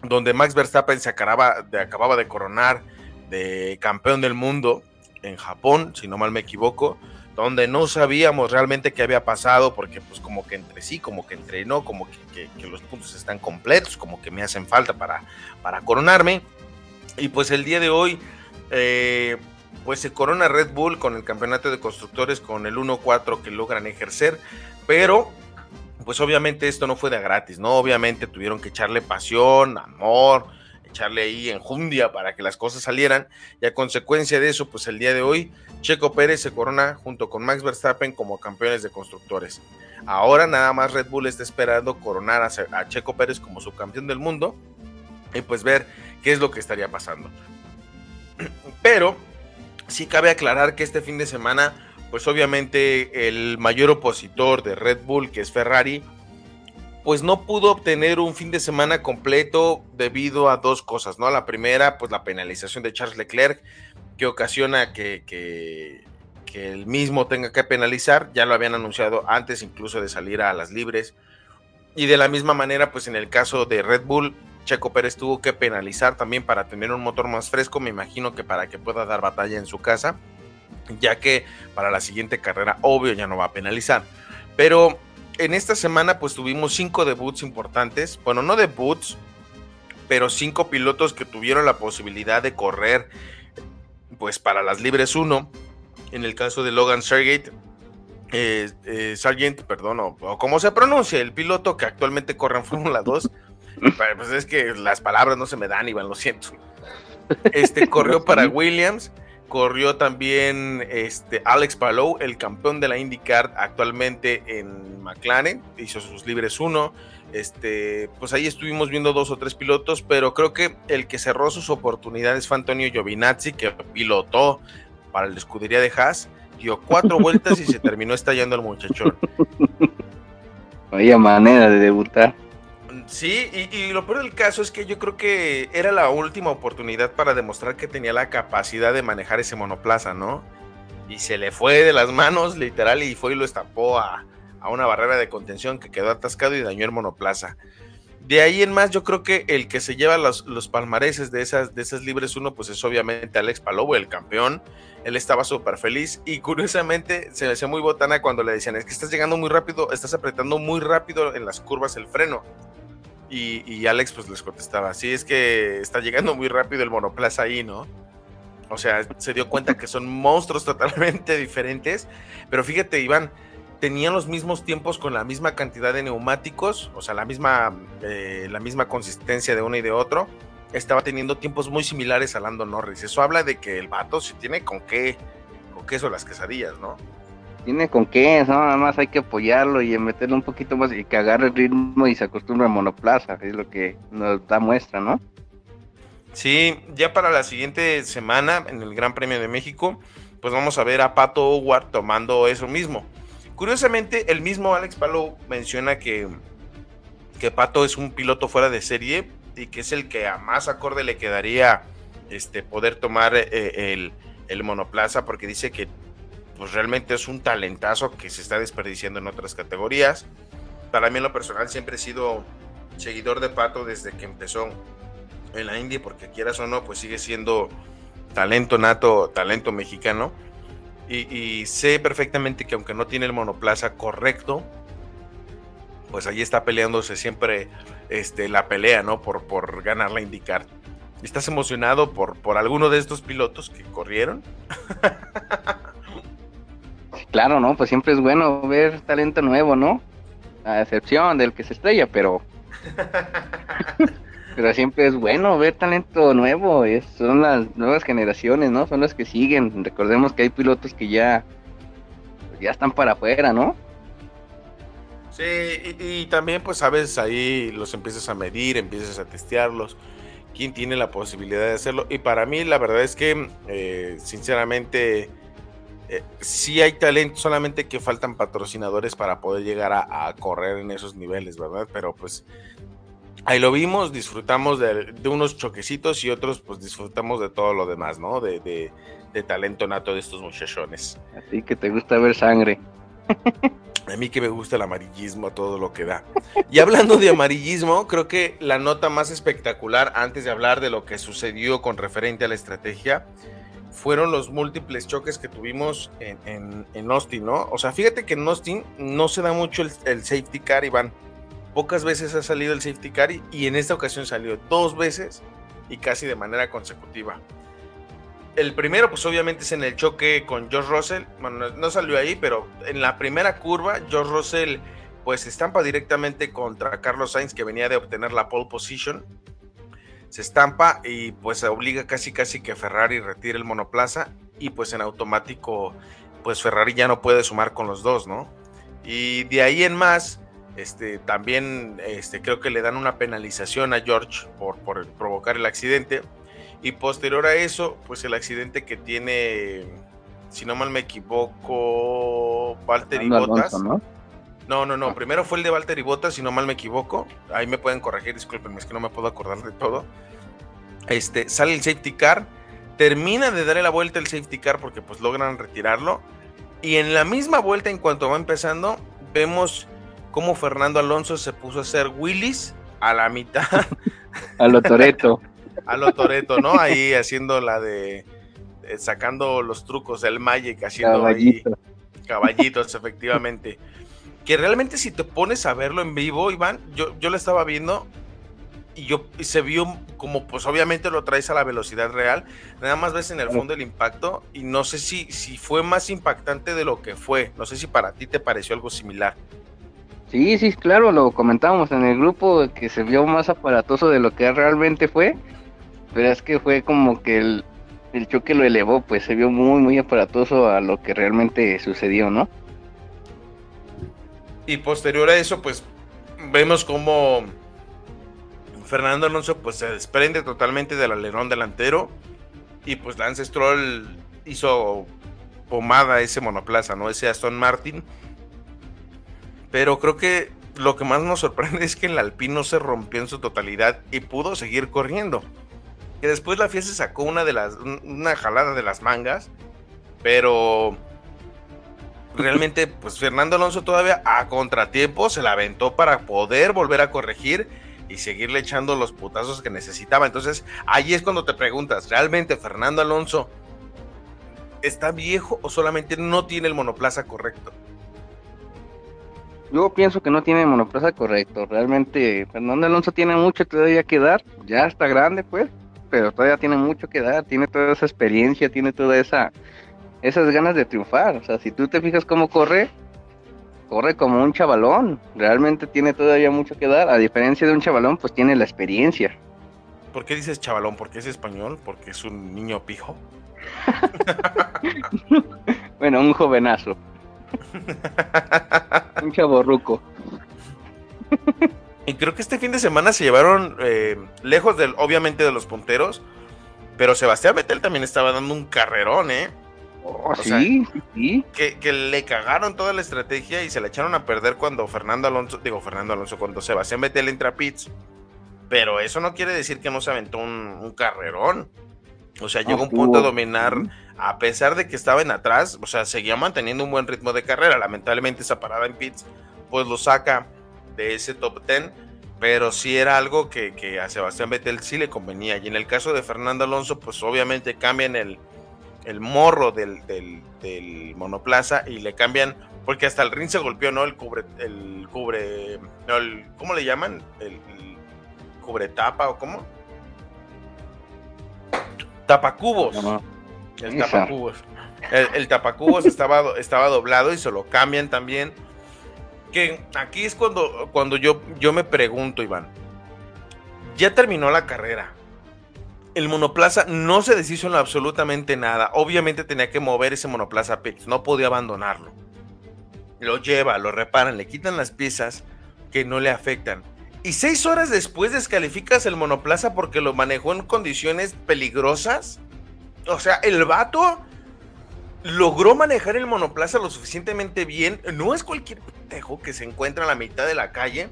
donde Max Verstappen se acababa de, acababa de coronar de campeón del mundo en Japón, si no mal me equivoco, donde no sabíamos realmente qué había pasado, porque pues como que entre sí, como que entre no, como que, los puntos están completos, como que me hacen falta para, para coronarme. Y pues el día de hoy, eh, pues se corona Red Bull con el campeonato de constructores con el 1-4 que logran ejercer, pero pues obviamente esto no fue de gratis, ¿no? Obviamente tuvieron que echarle pasión, amor, echarle ahí enjundia para que las cosas salieran y a consecuencia de eso, pues el día de hoy Checo Pérez se corona junto con Max Verstappen como campeones de constructores. Ahora nada más Red Bull está esperando coronar a, Checo Pérez como subcampeón del mundo y pues ver qué es lo que estaría pasando. Pero Sí cabe aclarar que este fin de semana, pues obviamente el mayor opositor de Red Bull, que es Ferrari, pues no pudo obtener un fin de semana completo debido a dos cosas, ¿no? La primera, pues la penalización de Charles Leclerc, que ocasiona que, que, el mismo tenga que penalizar, ya lo habían anunciado antes incluso de salir a las libres. Y de la misma manera, pues en el caso de Red Bull, Checo Pérez tuvo que penalizar también para tener un motor más fresco, me imagino que para que pueda dar batalla en su casa, ya que para la siguiente carrera obvio ya no va a penalizar. Pero en esta semana pues tuvimos cinco debuts importantes, bueno no debuts, pero cinco pilotos que tuvieron la posibilidad de correr pues para las libres 1. En el caso de Logan Sergate, eh, eh, Sargent, perdón, o, o, como se pronuncia, el piloto que actualmente corre en Fórmula 2, pues es que las palabras no se me dan, Iván, lo siento. Este corrió para Williams, corrió también este Alex Palou, el campeón de la IndyCar actualmente en McLaren, hizo sus libres uno. Este, pues ahí estuvimos viendo dos o tres pilotos, pero creo que el que cerró sus oportunidades fue Antonio Giovinazzi, que pilotó para la escudería de Haas, dio cuatro vueltas y se terminó estallando el muchachón. Vaya manera de debutar. Sí, y, lo peor del caso es que yo creo que era la última oportunidad para demostrar que tenía la capacidad de manejar ese monoplaza, ¿no? Y se le fue de las manos, literal, y fue y lo estampó a, una barrera de contención que quedó atascado y dañó el monoplaza. De ahí en más, yo creo que el que se lleva los, los palmareses de esas, de esas libres uno, pues es obviamente Alex Palobo, el campeón. Él estaba súper feliz y curiosamente se me hacía muy botana cuando le decían, es que estás llegando muy rápido, estás apretando muy rápido en las curvas el freno. Y, Alex pues les contestaba, sí, es que está llegando muy rápido el monoplaza ahí, ¿no? O sea, se dio cuenta que son monstruos totalmente diferentes. Pero fíjate, Iván, tenían los mismos tiempos con la misma cantidad de neumáticos, o sea, la misma, eh, la misma consistencia de uno y de otro. Estaba teniendo tiempos muy similares a Lando Norris. Eso habla de que el vato sí tiene con qué, con queso las quesadillas, ¿no? Tiene con qué, nada más hay que apoyarlo y meterle un poquito más y que agarre el ritmo y se acostumbre a monoplaza, es lo que nos da muestra, ¿no? Sí, ya para la siguiente semana en el Gran Premio de México, pues vamos a ver a Pato Howard tomando eso mismo. Curiosamente, el mismo Alex Palo menciona que, que Pato es un piloto fuera de serie y que es el que a más acorde le quedaría este, poder tomar eh, el, el monoplaza porque dice que pues realmente es un talentazo que se está desperdiciando en otras categorías. Para mí en lo personal siempre he sido seguidor de Pato desde que empezó en la India, porque quieras o no, pues sigue siendo talento nato, talento mexicano. Y, sé perfectamente que aunque no tiene el monoplaza correcto, pues ahí está peleándose siempre este, la pelea, ¿no? Por, por ganar la IndyCar. ¿Estás emocionado por, por alguno de estos pilotos que corrieron? Claro, ¿no? Pues siempre es bueno ver talento nuevo, ¿no? A excepción del que se estrella, pero... pero siempre es bueno ver talento nuevo, es, son las nuevas generaciones, ¿no? Son las que siguen. Recordemos que hay pilotos que ya, ya están para afuera, ¿no? Sí, y, también pues sabes, ahí los empiezas a medir, empiezas a testearlos, quién tiene la posibilidad de hacerlo. Y para mí la verdad es que, eh, sinceramente, eh, sí hay talento, solamente que faltan patrocinadores para poder llegar a, correr en esos niveles, ¿verdad? Pero pues ahí lo vimos, disfrutamos de, unos choquecitos y otros pues disfrutamos de todo lo demás, ¿no? De, de talento nato de estos muchachones. Así que te gusta ver sangre. A mí que me gusta el amarillismo, todo lo que da. Y hablando de amarillismo, creo que la nota más espectacular, antes de hablar de lo que sucedió con referente a la estrategia, fueron los múltiples choques que tuvimos en, en, Austin, ¿no? O sea, fíjate que en Austin no se da mucho el, safety car, Iván. Pocas veces ha salido el safety car y, en esta ocasión salió dos veces y casi de manera consecutiva. El primero, pues obviamente es en el choque con George Russell. Bueno, no salió ahí, pero en la primera curva, George Russell pues estampa directamente contra Carlos Sainz, que venía de obtener la pole position se estampa y pues obliga casi casi que Ferrari retire el monoplaza y pues en automático pues Ferrari ya no puede sumar con los dos, ¿no? Y de ahí en más, este, también este, creo que le dan una penalización a George por, por provocar el accidente. Y posterior a eso, pues el accidente que tiene, si no mal me equivoco, Walter y Bottas. No, no, no. Primero fue el de Valtteri Bottas, si no mal me equivoco. Ahí me pueden corregir, discúlpenme, es que no me puedo acordar de todo. Este, sale el safety car, termina de darle la vuelta el safety car porque pues logran retirarlo. Y en la misma vuelta, en cuanto va empezando, vemos cómo Fernando Alonso se puso a hacer Willis a la mitad. a lo Toreto. a lo Toreto, ¿no? Ahí haciendo la de, sacando los trucos del Magic, haciendo ahí caballitos, efectivamente que realmente si te pones a verlo en vivo, Iván, yo, yo lo estaba viendo y yo se vio como pues obviamente lo traes a la velocidad real, nada más ves en el fondo el impacto y no sé si, si fue más impactante de lo que fue, no sé si para ti te pareció algo similar. Sí, sí, claro, lo comentábamos en el grupo que se vio más aparatoso de lo que realmente fue, pero es que fue como que el, el choque lo elevó, pues se vio muy, muy aparatoso a lo que realmente sucedió, ¿no? Y posterior a eso, pues vemos como Fernando Alonso pues se desprende totalmente del alerón delantero y pues Lance Stroll hizo pomada ese monoplaza, ¿no? Ese Aston Martin. Pero creo que lo que más nos sorprende es que el Alpine no se rompió en su totalidad y pudo seguir corriendo. Que después la FIA se sacó una de las una jalada de las mangas, pero realmente, pues Fernando Alonso todavía a contratiempo se la aventó para poder volver a corregir y seguirle echando los putazos que necesitaba. Entonces, ahí es cuando te preguntas, ¿realmente Fernando Alonso está viejo o solamente no tiene el monoplaza correcto? Yo pienso que no tiene el monoplaza correcto. Realmente Fernando Alonso tiene mucho todavía que dar. Ya está grande, pues, pero todavía tiene mucho que dar. Tiene toda esa experiencia, tiene toda esa esas ganas de triunfar. O sea, si tú te fijas cómo corre, corre como un chavalón. Realmente tiene todavía mucho que dar. A diferencia de un chavalón, pues tiene la experiencia. ¿Por qué dices chavalón? ¿Porque es español? ¿Porque es un niño pijo? bueno, un jovenazo. un chaborruco. y creo que este fin de semana se llevaron eh, lejos del, obviamente, de los punteros. Pero Sebastián Vettel también estaba dando un carrerón, ¿eh? Oh, sí, sí. Que, le cagaron toda la estrategia y se la echaron a perder cuando Fernando Alonso, digo Fernando Alonso, cuando Sebastián Vettel entra a pits. Pero eso no quiere decir que no se aventó un, carrerón. O sea, llegó a un punto de dominar, a pesar de que estaba en atrás, o sea, seguía manteniendo un buen ritmo de carrera. Lamentablemente esa parada en pits, pues lo saca de ese top 10, pero sí era algo que, que a Sebastián Vettel sí le convenía. Y en el caso de Fernando Alonso, pues obviamente cambian el, el morro del, del, monoplaza y le cambian, porque hasta el ring se golpeó, ¿no? El cubre, el cubre, no, el, ¿cómo le llaman? El, cubre tapa o cómo? Tapacubos. El tapacubos. El, tapacubos estaba, estaba doblado y se lo cambian también. Que aquí es cuando, cuando yo, yo me pregunto, Iván. Ya terminó la carrera el monoplaza no se deshizo en absolutamente nada. Obviamente tenía que mover ese monoplaza a no podía abandonarlo. lo lleva, lo reparan, le quitan las piezas que no le afectan. Y seis horas después descalificas el monoplaza porque lo manejó en condiciones peligrosas. O sea, el vato logró manejar el monoplaza lo suficientemente bien. No es cualquier pendejo que se encuentra a la mitad de la calle.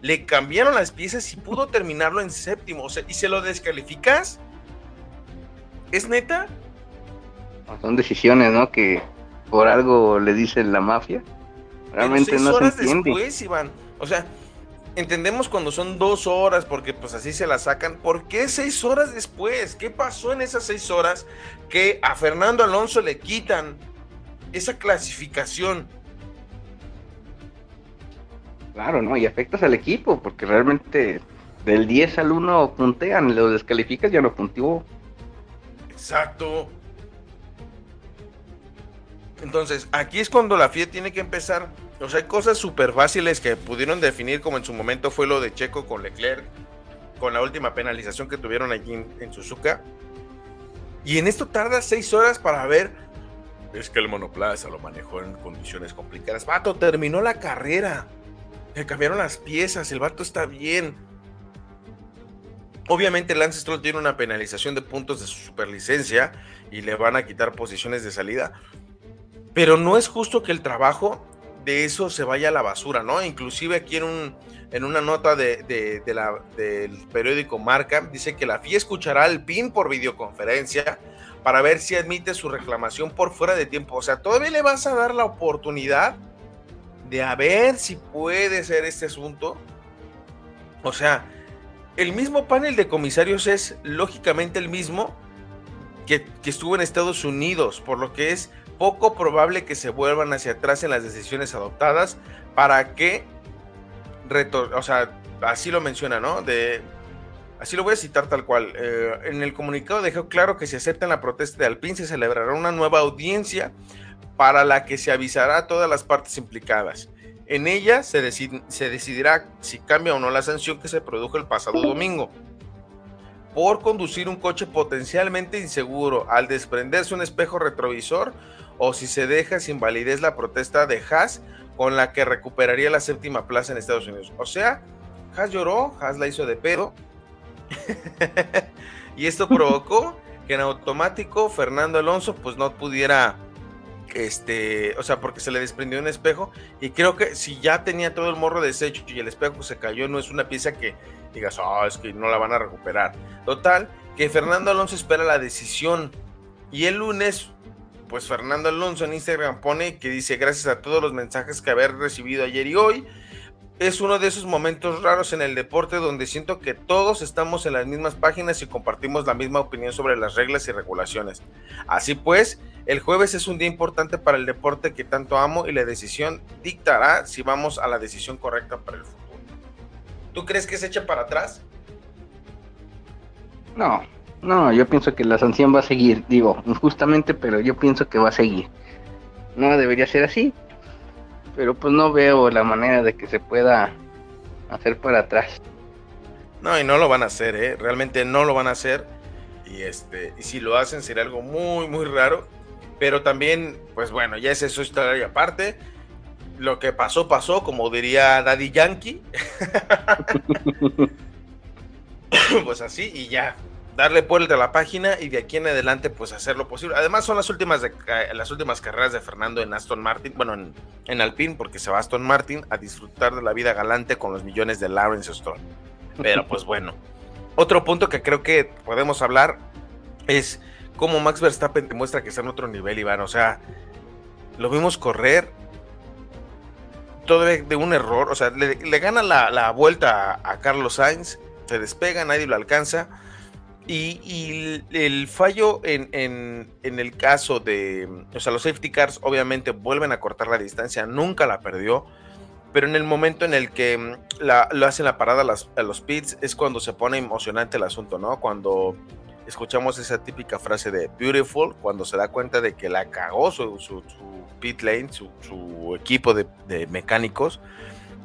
Le cambiaron las piezas y pudo terminarlo en séptimo. O sea, ¿y se lo descalificas? ¿Es neta? Son decisiones, ¿no? Que por algo le dicen la mafia. Realmente no se entiende. después, Iván. O sea, entendemos cuando son dos horas, porque pues así se la sacan. ¿Por qué seis horas después? ¿Qué pasó en esas seis horas que a Fernando Alonso le quitan esa clasificación? Claro, ¿no? Y afectas al equipo, porque realmente del 10 al 1 puntean, lo descalificas ya no puntuó. Exacto. Entonces, aquí es cuando la FIA tiene que empezar o sea, hay cosas súper fáciles que pudieron definir, como en su momento fue lo de Checo con Leclerc, con la última penalización que tuvieron allí en, Suzuka. Y en esto tarda seis horas para ver. Es que el monoplaza lo manejó en condiciones complicadas. Vato, terminó la carrera. Le cambiaron las piezas. El vato está bien. Obviamente Lance Stroll tiene una penalización de puntos de su superlicencia y le van a quitar posiciones de salida. Pero no es justo que el trabajo de eso se vaya a la basura, ¿no? Inclusive aquí en, un, en una nota de, del periódico Marca, dice que la FIA escuchará al PIN por videoconferencia para ver si admite su reclamación por fuera de tiempo. O sea, todavía le vas a dar la oportunidad de a ver si puede ser este asunto. O sea, el mismo panel de comisarios es lógicamente el mismo que, que estuvo en Estados Unidos, por lo que es poco probable que se vuelvan hacia atrás en las decisiones adoptadas para que, o sea, así lo menciona, ¿no? De, así lo voy a citar tal cual. Eh, en el comunicado dejó claro que si aceptan la protesta de Alpine se celebrará una nueva audiencia para la que se avisará a todas las partes implicadas. En ella se, decidirá si cambia o no la sanción que se produjo el pasado domingo por conducir un coche potencialmente inseguro al desprenderse un espejo retrovisor o si se deja sin validez la protesta de Haas con la que recuperaría la séptima plaza en Estados Unidos. O sea, Haas lloró, Haas la hizo de pedo. y esto provocó que en automático Fernando Alonso pues no pudiera este, o sea, porque se le desprendió un espejo y creo que si ya tenía todo el morro deshecho y el espejo se cayó, no es una pieza que digas, oh, es que no la van a recuperar. Total, que Fernando Alonso espera la decisión y el lunes pues Fernando Alonso en Instagram pone que dice gracias a todos los mensajes que haber recibido ayer y hoy. Es uno de esos momentos raros en el deporte donde siento que todos estamos en las mismas páginas y compartimos la misma opinión sobre las reglas y regulaciones. Así pues, el jueves es un día importante para el deporte que tanto amo y la decisión dictará si vamos a la decisión correcta para el futuro. ¿Tú crees que se echa para atrás? No, no, yo pienso que la sanción va a seguir, digo, injustamente, pero yo pienso que va a seguir. No debería ser así, pero pues no veo la manera de que se pueda hacer para atrás. No, y no lo van a hacer, ¿eh? Realmente no lo van a hacer. Y, este, y si lo hacen sería algo muy, muy raro. Pero también, pues bueno, ya es eso historia aparte. Lo que pasó, pasó, como diría Daddy Yankee. pues así y ya darle vuelta a la página y de aquí en adelante pues hacer lo posible. Además son las últimas, de, las últimas carreras de Fernando en Aston Martin, bueno, en, en, Alpine, porque se va Aston Martin a disfrutar de la vida galante con los millones de Lawrence Stroll. Pero pues bueno, otro punto que creo que podemos hablar es cómo Max Verstappen demuestra que está en otro nivel, Iván. O sea, lo vimos correr todo de, un error, o sea, le, gana la, vuelta a Carlos Sainz, se despega, nadie lo alcanza y, el fallo en, el caso de, o sea, los safety cars obviamente vuelven a cortar la distancia, nunca la perdió, pero en el momento en el que mm, lo hacen la parada a, los pits es cuando se pone emocionante el asunto, ¿no? Cuando escuchamos esa típica frase de beautiful, cuando se da cuenta de que la cagó su, su, pit lane, su, equipo de, de mecánicos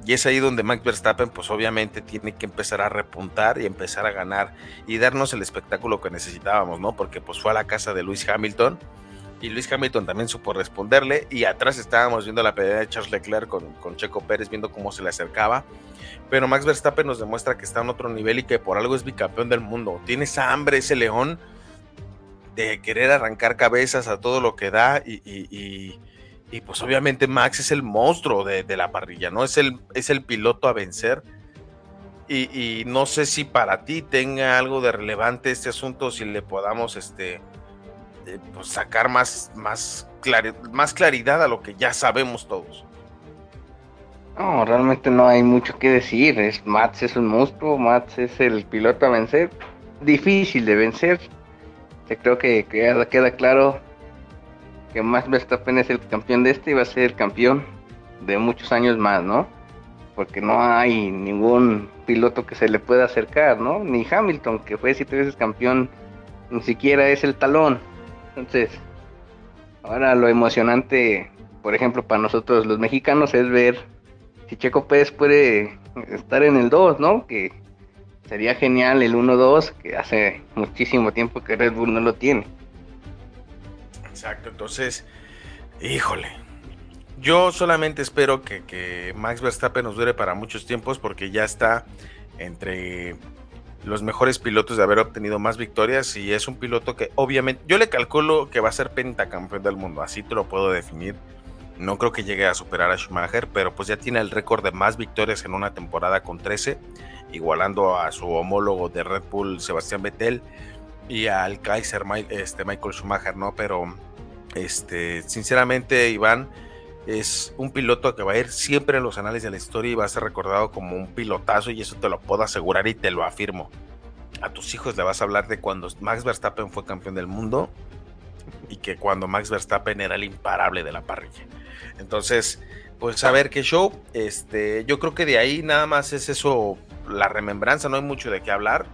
y es ahí donde Max Verstappen, pues obviamente tiene que empezar a repuntar y empezar a ganar y darnos el espectáculo que necesitábamos, ¿no? Porque pues fue a la casa de Luis Hamilton y Luis Hamilton también supo responderle. Y atrás estábamos viendo la pelea de Charles Leclerc con, con Checo Pérez, viendo cómo se le acercaba. Pero Max Verstappen nos demuestra que está en otro nivel y que por algo es bicampeón del mundo. Tiene esa hambre, ese león de querer arrancar cabezas a todo lo que da y, pues obviamente Max es el monstruo de, la parrilla, ¿no? Es el, es el piloto a vencer. Y, no sé si para ti tenga algo de relevante este asunto, si le podamos este, eh, pues, sacar más, más, más claridad a lo que ya sabemos todos. No, realmente no hay mucho que decir. Es, Mats es un monstruo, Mats es el piloto a vencer. Difícil de vencer. Creo que queda claro que Max Verstappen es el campeón de este y va a ser el campeón de muchos años más, ¿no? Porque no hay ningún piloto que se le pueda acercar, ¿no? Ni Hamilton, que fue siete veces campeón, ni siquiera es el talón. Entonces, ahora lo emocionante, por ejemplo, para nosotros los mexicanos es ver si Checo Pérez puede estar en el 2, ¿no? Que sería genial el 1-2, que hace muchísimo tiempo que Red Bull no lo tiene. Exacto, entonces, híjole. Yo solamente espero que, que Max Verstappen nos dure para muchos tiempos porque ya está entre los mejores pilotos de haber obtenido más victorias y es un piloto que obviamente yo le calculo que va a ser pentacampeón del mundo, así te lo puedo definir. No creo que llegue a superar a Schumacher, pero pues ya tiene el récord de más victorias en una temporada con 13, igualando a su homólogo de Red Bull, Sebastián Vettel, y al Kaiser este, Michael Schumacher, ¿no? Pero, este, sinceramente, Iván es un piloto que va a ir siempre en los anales de la historia y va a ser recordado como un pilotazo, y eso te lo puedo asegurar y te lo afirmo. A tus hijos le vas a hablar de cuando Max Verstappen fue campeón del mundo y que cuando Max Verstappen era el imparable de la parrilla. Entonces, pues a ver qué show. Este, yo creo que de ahí nada más es eso, la remembranza, no hay mucho de qué hablar.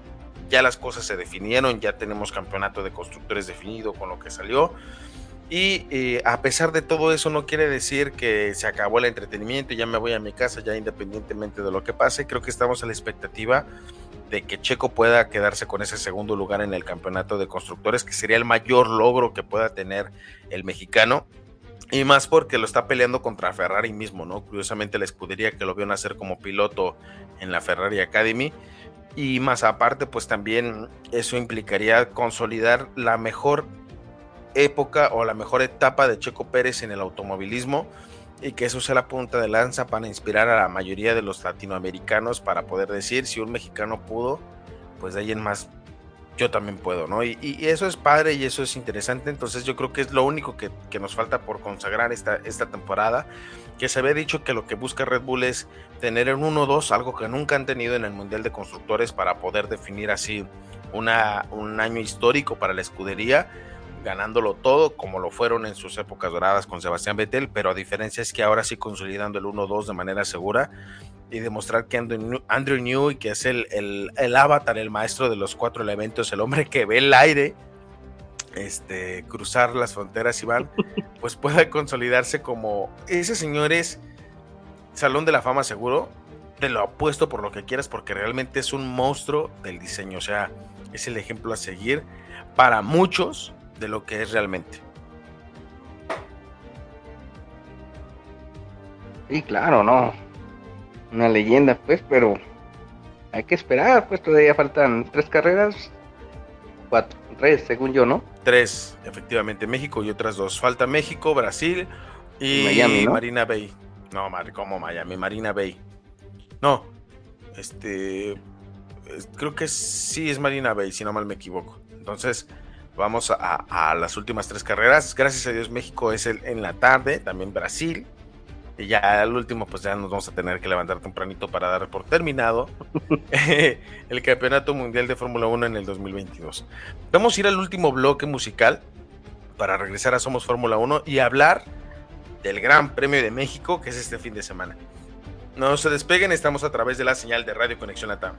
Ya las cosas se definieron, ya tenemos campeonato de constructores definido con lo que salió. Y eh, a pesar de todo eso, no quiere decir que se acabó el entretenimiento y ya me voy a mi casa, ya independientemente de lo que pase. Creo que estamos a la expectativa de que Checo pueda quedarse con ese segundo lugar en el campeonato de constructores, que sería el mayor logro que pueda tener el mexicano. Y más porque lo está peleando contra Ferrari mismo, ¿no? Curiosamente la escudería que lo vio nacer como piloto en la Ferrari Academy. Y más aparte, pues también eso implicaría consolidar la mejor época o la mejor etapa de Checo Pérez en el automovilismo y que eso sea la punta de lanza para inspirar a la mayoría de los latinoamericanos para poder decir si un mexicano pudo, pues de ahí en más yo también puedo, ¿no? Y, eso es padre y eso es interesante, entonces yo creo que es lo único que, nos falta por consagrar esta, esta temporada, que se había dicho que lo que busca Red Bull es tener en 1-2 algo que nunca han tenido en el Mundial de Constructores para poder definir así una, un año histórico para la escudería, ganándolo todo como lo fueron en sus épocas doradas con Sebastián Vettel, pero a diferencia es que ahora sí consolidando el 1-2 de manera segura y demostrar que Andrew, New, que es el, el, avatar, el maestro de los cuatro elementos, el hombre que ve el aire, este, cruzar las fronteras, Iván, pues pueda consolidarse como ese señor es Salón de la Fama seguro, te lo apuesto por lo que quieras, porque realmente es un monstruo del diseño, o sea, es el ejemplo a seguir para muchos de lo que es realmente. Sí, claro, no una leyenda, pues, pero hay que esperar, pues todavía faltan tres carreras, cuatro, tres, según yo, ¿no? Tres, efectivamente, México y otras dos. Falta México, Brasil y Miami, Marina Bay. No, como Miami, Marina Bay. No, este, creo que sí es Marina Bay, si no mal me equivoco. Entonces, vamos a, a las últimas tres carreras. Gracias a Dios, México es el, en la tarde, también Brasil y ya al último, pues ya nos vamos a tener que levantar tempranito para dar por terminado el Campeonato Mundial de Fórmula 1 en el 2022. Vamos a ir al último bloque musical para regresar a Somos Fórmula 1 y hablar del Gran Premio de México, que es este fin de semana. No se despeguen, estamos a través de la señal de Radio Conexión Latam.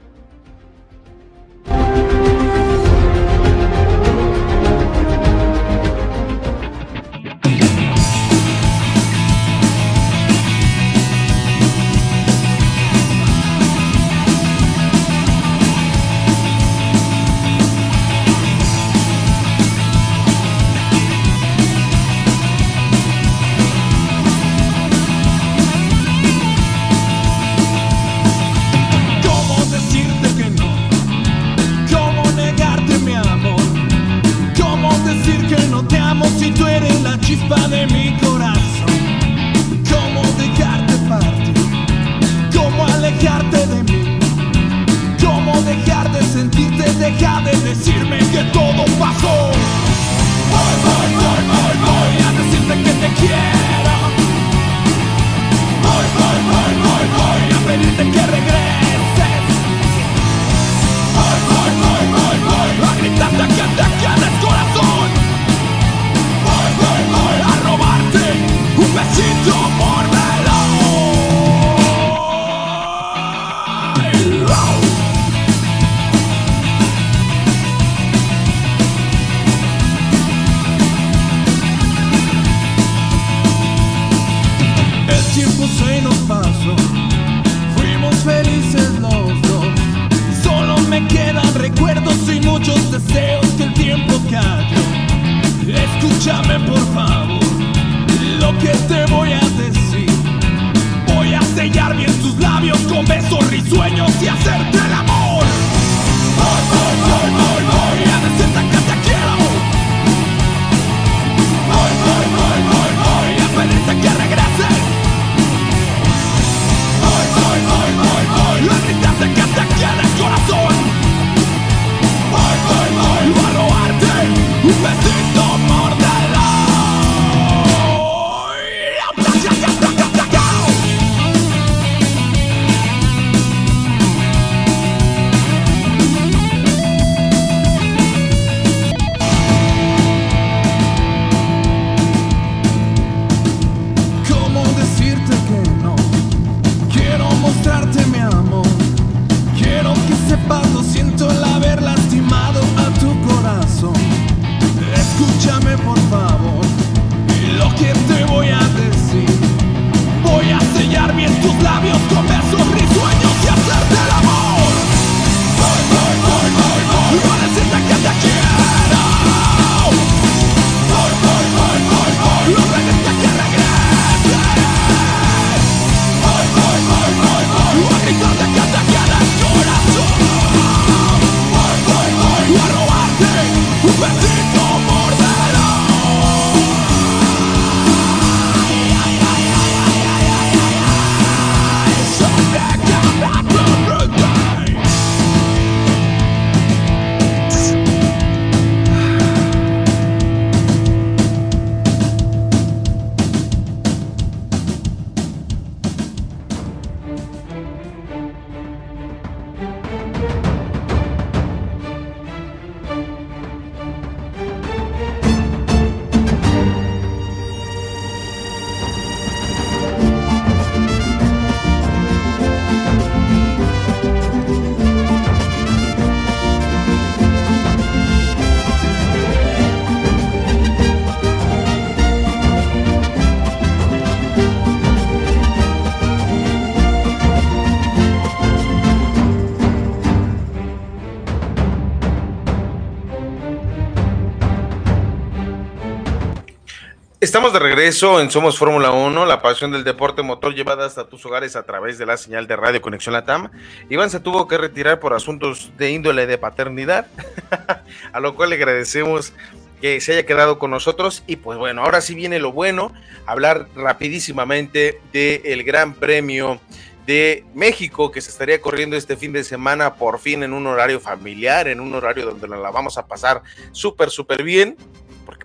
Estamos de regreso en Somos Fórmula 1, la pasión del deporte motor llevada hasta tus hogares a través de la señal de Radio Conexión Latam. Iván se tuvo que retirar por asuntos de índole de paternidad, a lo cual le agradecemos que se haya quedado con nosotros. Y pues bueno, ahora sí viene lo bueno, hablar rapidísimamente del Gran Premio de México que se estaría corriendo este fin de semana por fin en un horario familiar, en un horario donde la vamos a pasar súper, súper bien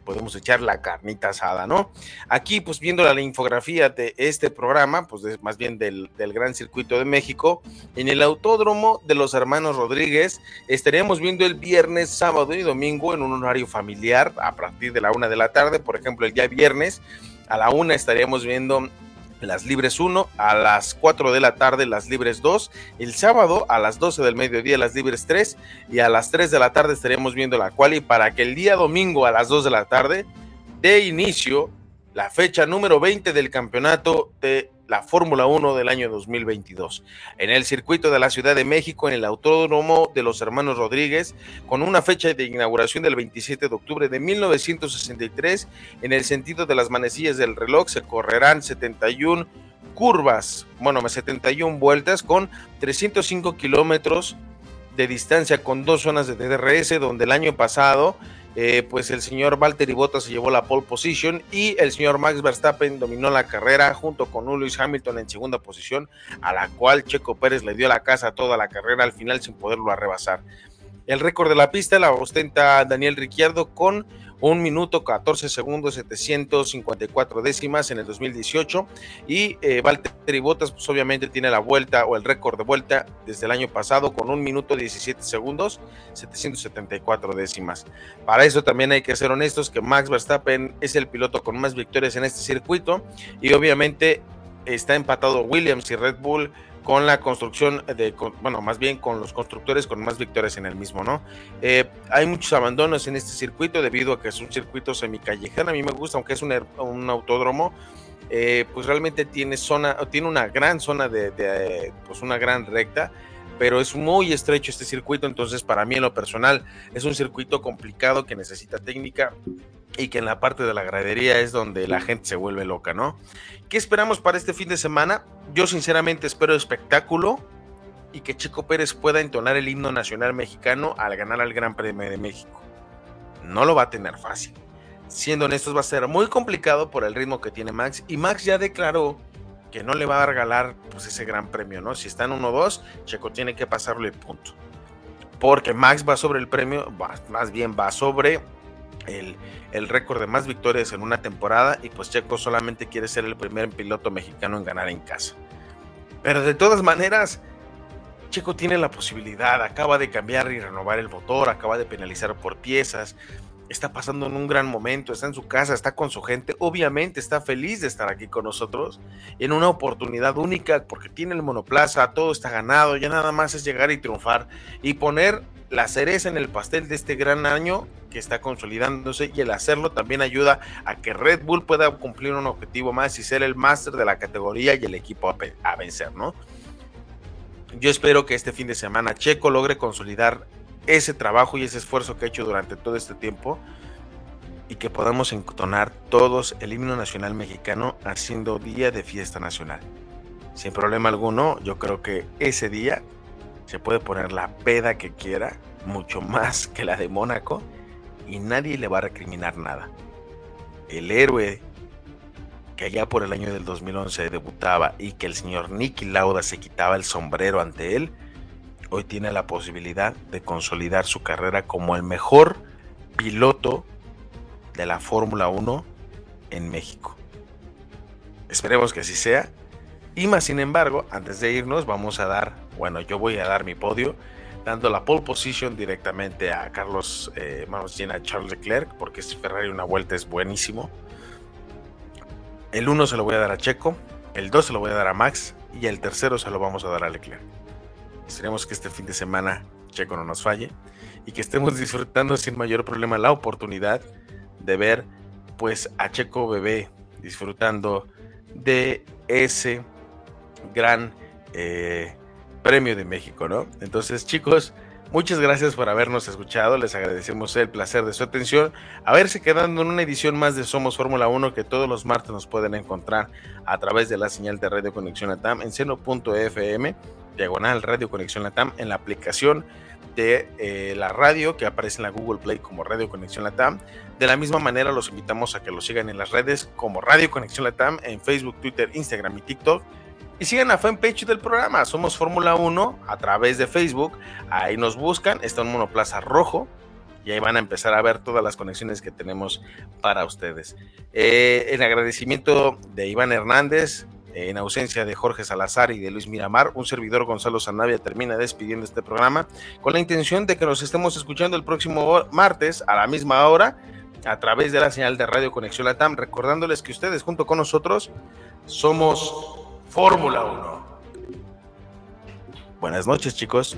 podemos echar la carnita asada, ¿no? Aquí, pues viendo la, infografía de este programa, pues de- más bien del, del Gran Circuito de México, en el Autódromo de los Hermanos Rodríguez, estaríamos viendo el viernes, sábado y domingo en un horario familiar a partir de la una de la tarde, por ejemplo, el día viernes a la una estaríamos viendo las libres 1, a las 4 de la tarde las libres 2, el sábado a las 12 del mediodía las libres 3 y a las 3 de la tarde estaremos viendo la quali para que el día domingo a las 2 de la tarde dé inicio la fecha número 20 del campeonato de la Fórmula 1 del año 2022 en el circuito de la Ciudad de México en el Autódromo de los Hermanos Rodríguez con una fecha de inauguración del 27 de octubre de 1963 en el sentido de las manecillas del reloj se correrán 71 curvas, bueno, 71 vueltas con 305 kilómetros de distancia con dos zonas de DRS, donde el año pasado, eh, pues el señor Valtteri Bottas se llevó la pole position y el señor Max Verstappen dominó la carrera junto con un Lewis Hamilton en segunda posición, a la cual Checo Pérez le dio la casa toda la carrera al final sin poderlo arrebasar. El récord de la pista la ostenta Daniel Ricciardo con un minuto 14 segundos 754 décimas en el 2018 y eh, Valtteri Bottas pues obviamente tiene la vuelta o el récord de vuelta desde el año pasado con un minuto 17 segundos 774 décimas. Para eso también hay que ser honestos que Max Verstappen es el piloto con más victorias en este circuito y obviamente está empatado Williams y Red Bull con la construcción de, bueno, más bien con los constructores con más victorias en el mismo, ¿no? Eh, hay muchos abandonos en este circuito debido a que es un circuito semicallejero, a mí me gusta, aunque es un, un autódromo, eh, pues realmente tiene zona, tiene una gran zona de, pues una gran recta, pero es muy estrecho este circuito, entonces para mí en lo personal es un circuito complicado que necesita técnica y que en la parte de la gradería es donde la gente se vuelve loca, ¿no? ¿Qué esperamos para este fin de semana? Yo sinceramente espero espectáculo y que Chico Pérez pueda entonar el himno nacional mexicano al ganar al Gran Premio de México. No lo va a tener fácil. Siendo honestos, va a ser muy complicado por el ritmo que tiene Max. Y Max ya declaró que no le va a regalar pues, ese gran premio, ¿no? Si está en 1-2, Checo tiene que pasarle punto. Porque Max va sobre el premio, más bien va sobre el, el récord de más victorias en una temporada y pues Checo solamente quiere ser el primer piloto mexicano en ganar en casa. Pero de todas maneras, Checo tiene la posibilidad, acaba de cambiar y renovar el motor, acaba de penalizar por piezas, está pasando en un gran momento, está en su casa, está con su gente, obviamente está feliz de estar aquí con nosotros en una oportunidad única porque tiene el monoplaza, todo está ganado, ya nada más es llegar y triunfar y poner la cereza en el pastel de este gran año que está consolidándose y el hacerlo también ayuda a que Red Bull pueda cumplir un objetivo más y ser el máster de la categoría y el equipo a, vencer, ¿no? Yo espero que este fin de semana Checo logre consolidar ese trabajo y ese esfuerzo que ha hecho durante todo este tiempo y que podamos entonar todos el himno nacional mexicano haciendo día de fiesta nacional. Sin problema alguno, yo creo que ese día se puede poner la peda que quiera, mucho más que la de Mónaco, y nadie le va a recriminar nada. El héroe que allá por el año del 2011 debutaba y que el señor Nicky Lauda se quitaba el sombrero ante él, hoy tiene la posibilidad de consolidar su carrera como el mejor piloto de la Fórmula 1 en México. Esperemos que así sea. Y más sin embargo, antes de irnos, vamos a dar, bueno, yo voy a dar mi podio dando la pole position directamente a Carlos, eh, vamos a Charles Leclerc, porque este Ferrari una vuelta es buenísimo. El 1 se lo voy a dar a Checo, el 2 se lo voy a dar a Max y el tercero se lo vamos a dar a Leclerc. Esperemos que este fin de semana Checo no nos falle y que estemos disfrutando sin mayor problema la oportunidad de ver pues a Checo Bebé disfrutando de ese gran eh, Premio de México, ¿no? Entonces, chicos, muchas gracias por habernos escuchado. Les agradecemos el placer de su atención. A verse quedando en una edición más de Somos Fórmula 1 que todos los martes nos pueden encontrar a través de la señal de Radio Conexión Latam en seno.fm, diagonal Radio Conexión Latam, en la aplicación de eh, la radio que aparece en la Google Play como Radio Conexión Latam. De la misma manera los invitamos a que lo sigan en las redes como Radio Conexión Latam en Facebook, Twitter, Instagram y TikTok y sigan la fanpage del programa. Somos Fórmula 1 a través de Facebook. Ahí nos buscan. Está un monoplaza rojo. Y ahí van a empezar a ver todas las conexiones que tenemos para ustedes. Eh, en agradecimiento de Iván Hernández, en ausencia de Jorge Salazar y de Luis Miramar, un servidor Gonzalo Sanavia termina despidiendo este programa con la intención de que nos estemos escuchando el próximo martes a la misma hora a través de la señal de Radio Conexión Latam, recordándoles que ustedes junto con nosotros somos Fórmula 1. Buenas noches, chicos.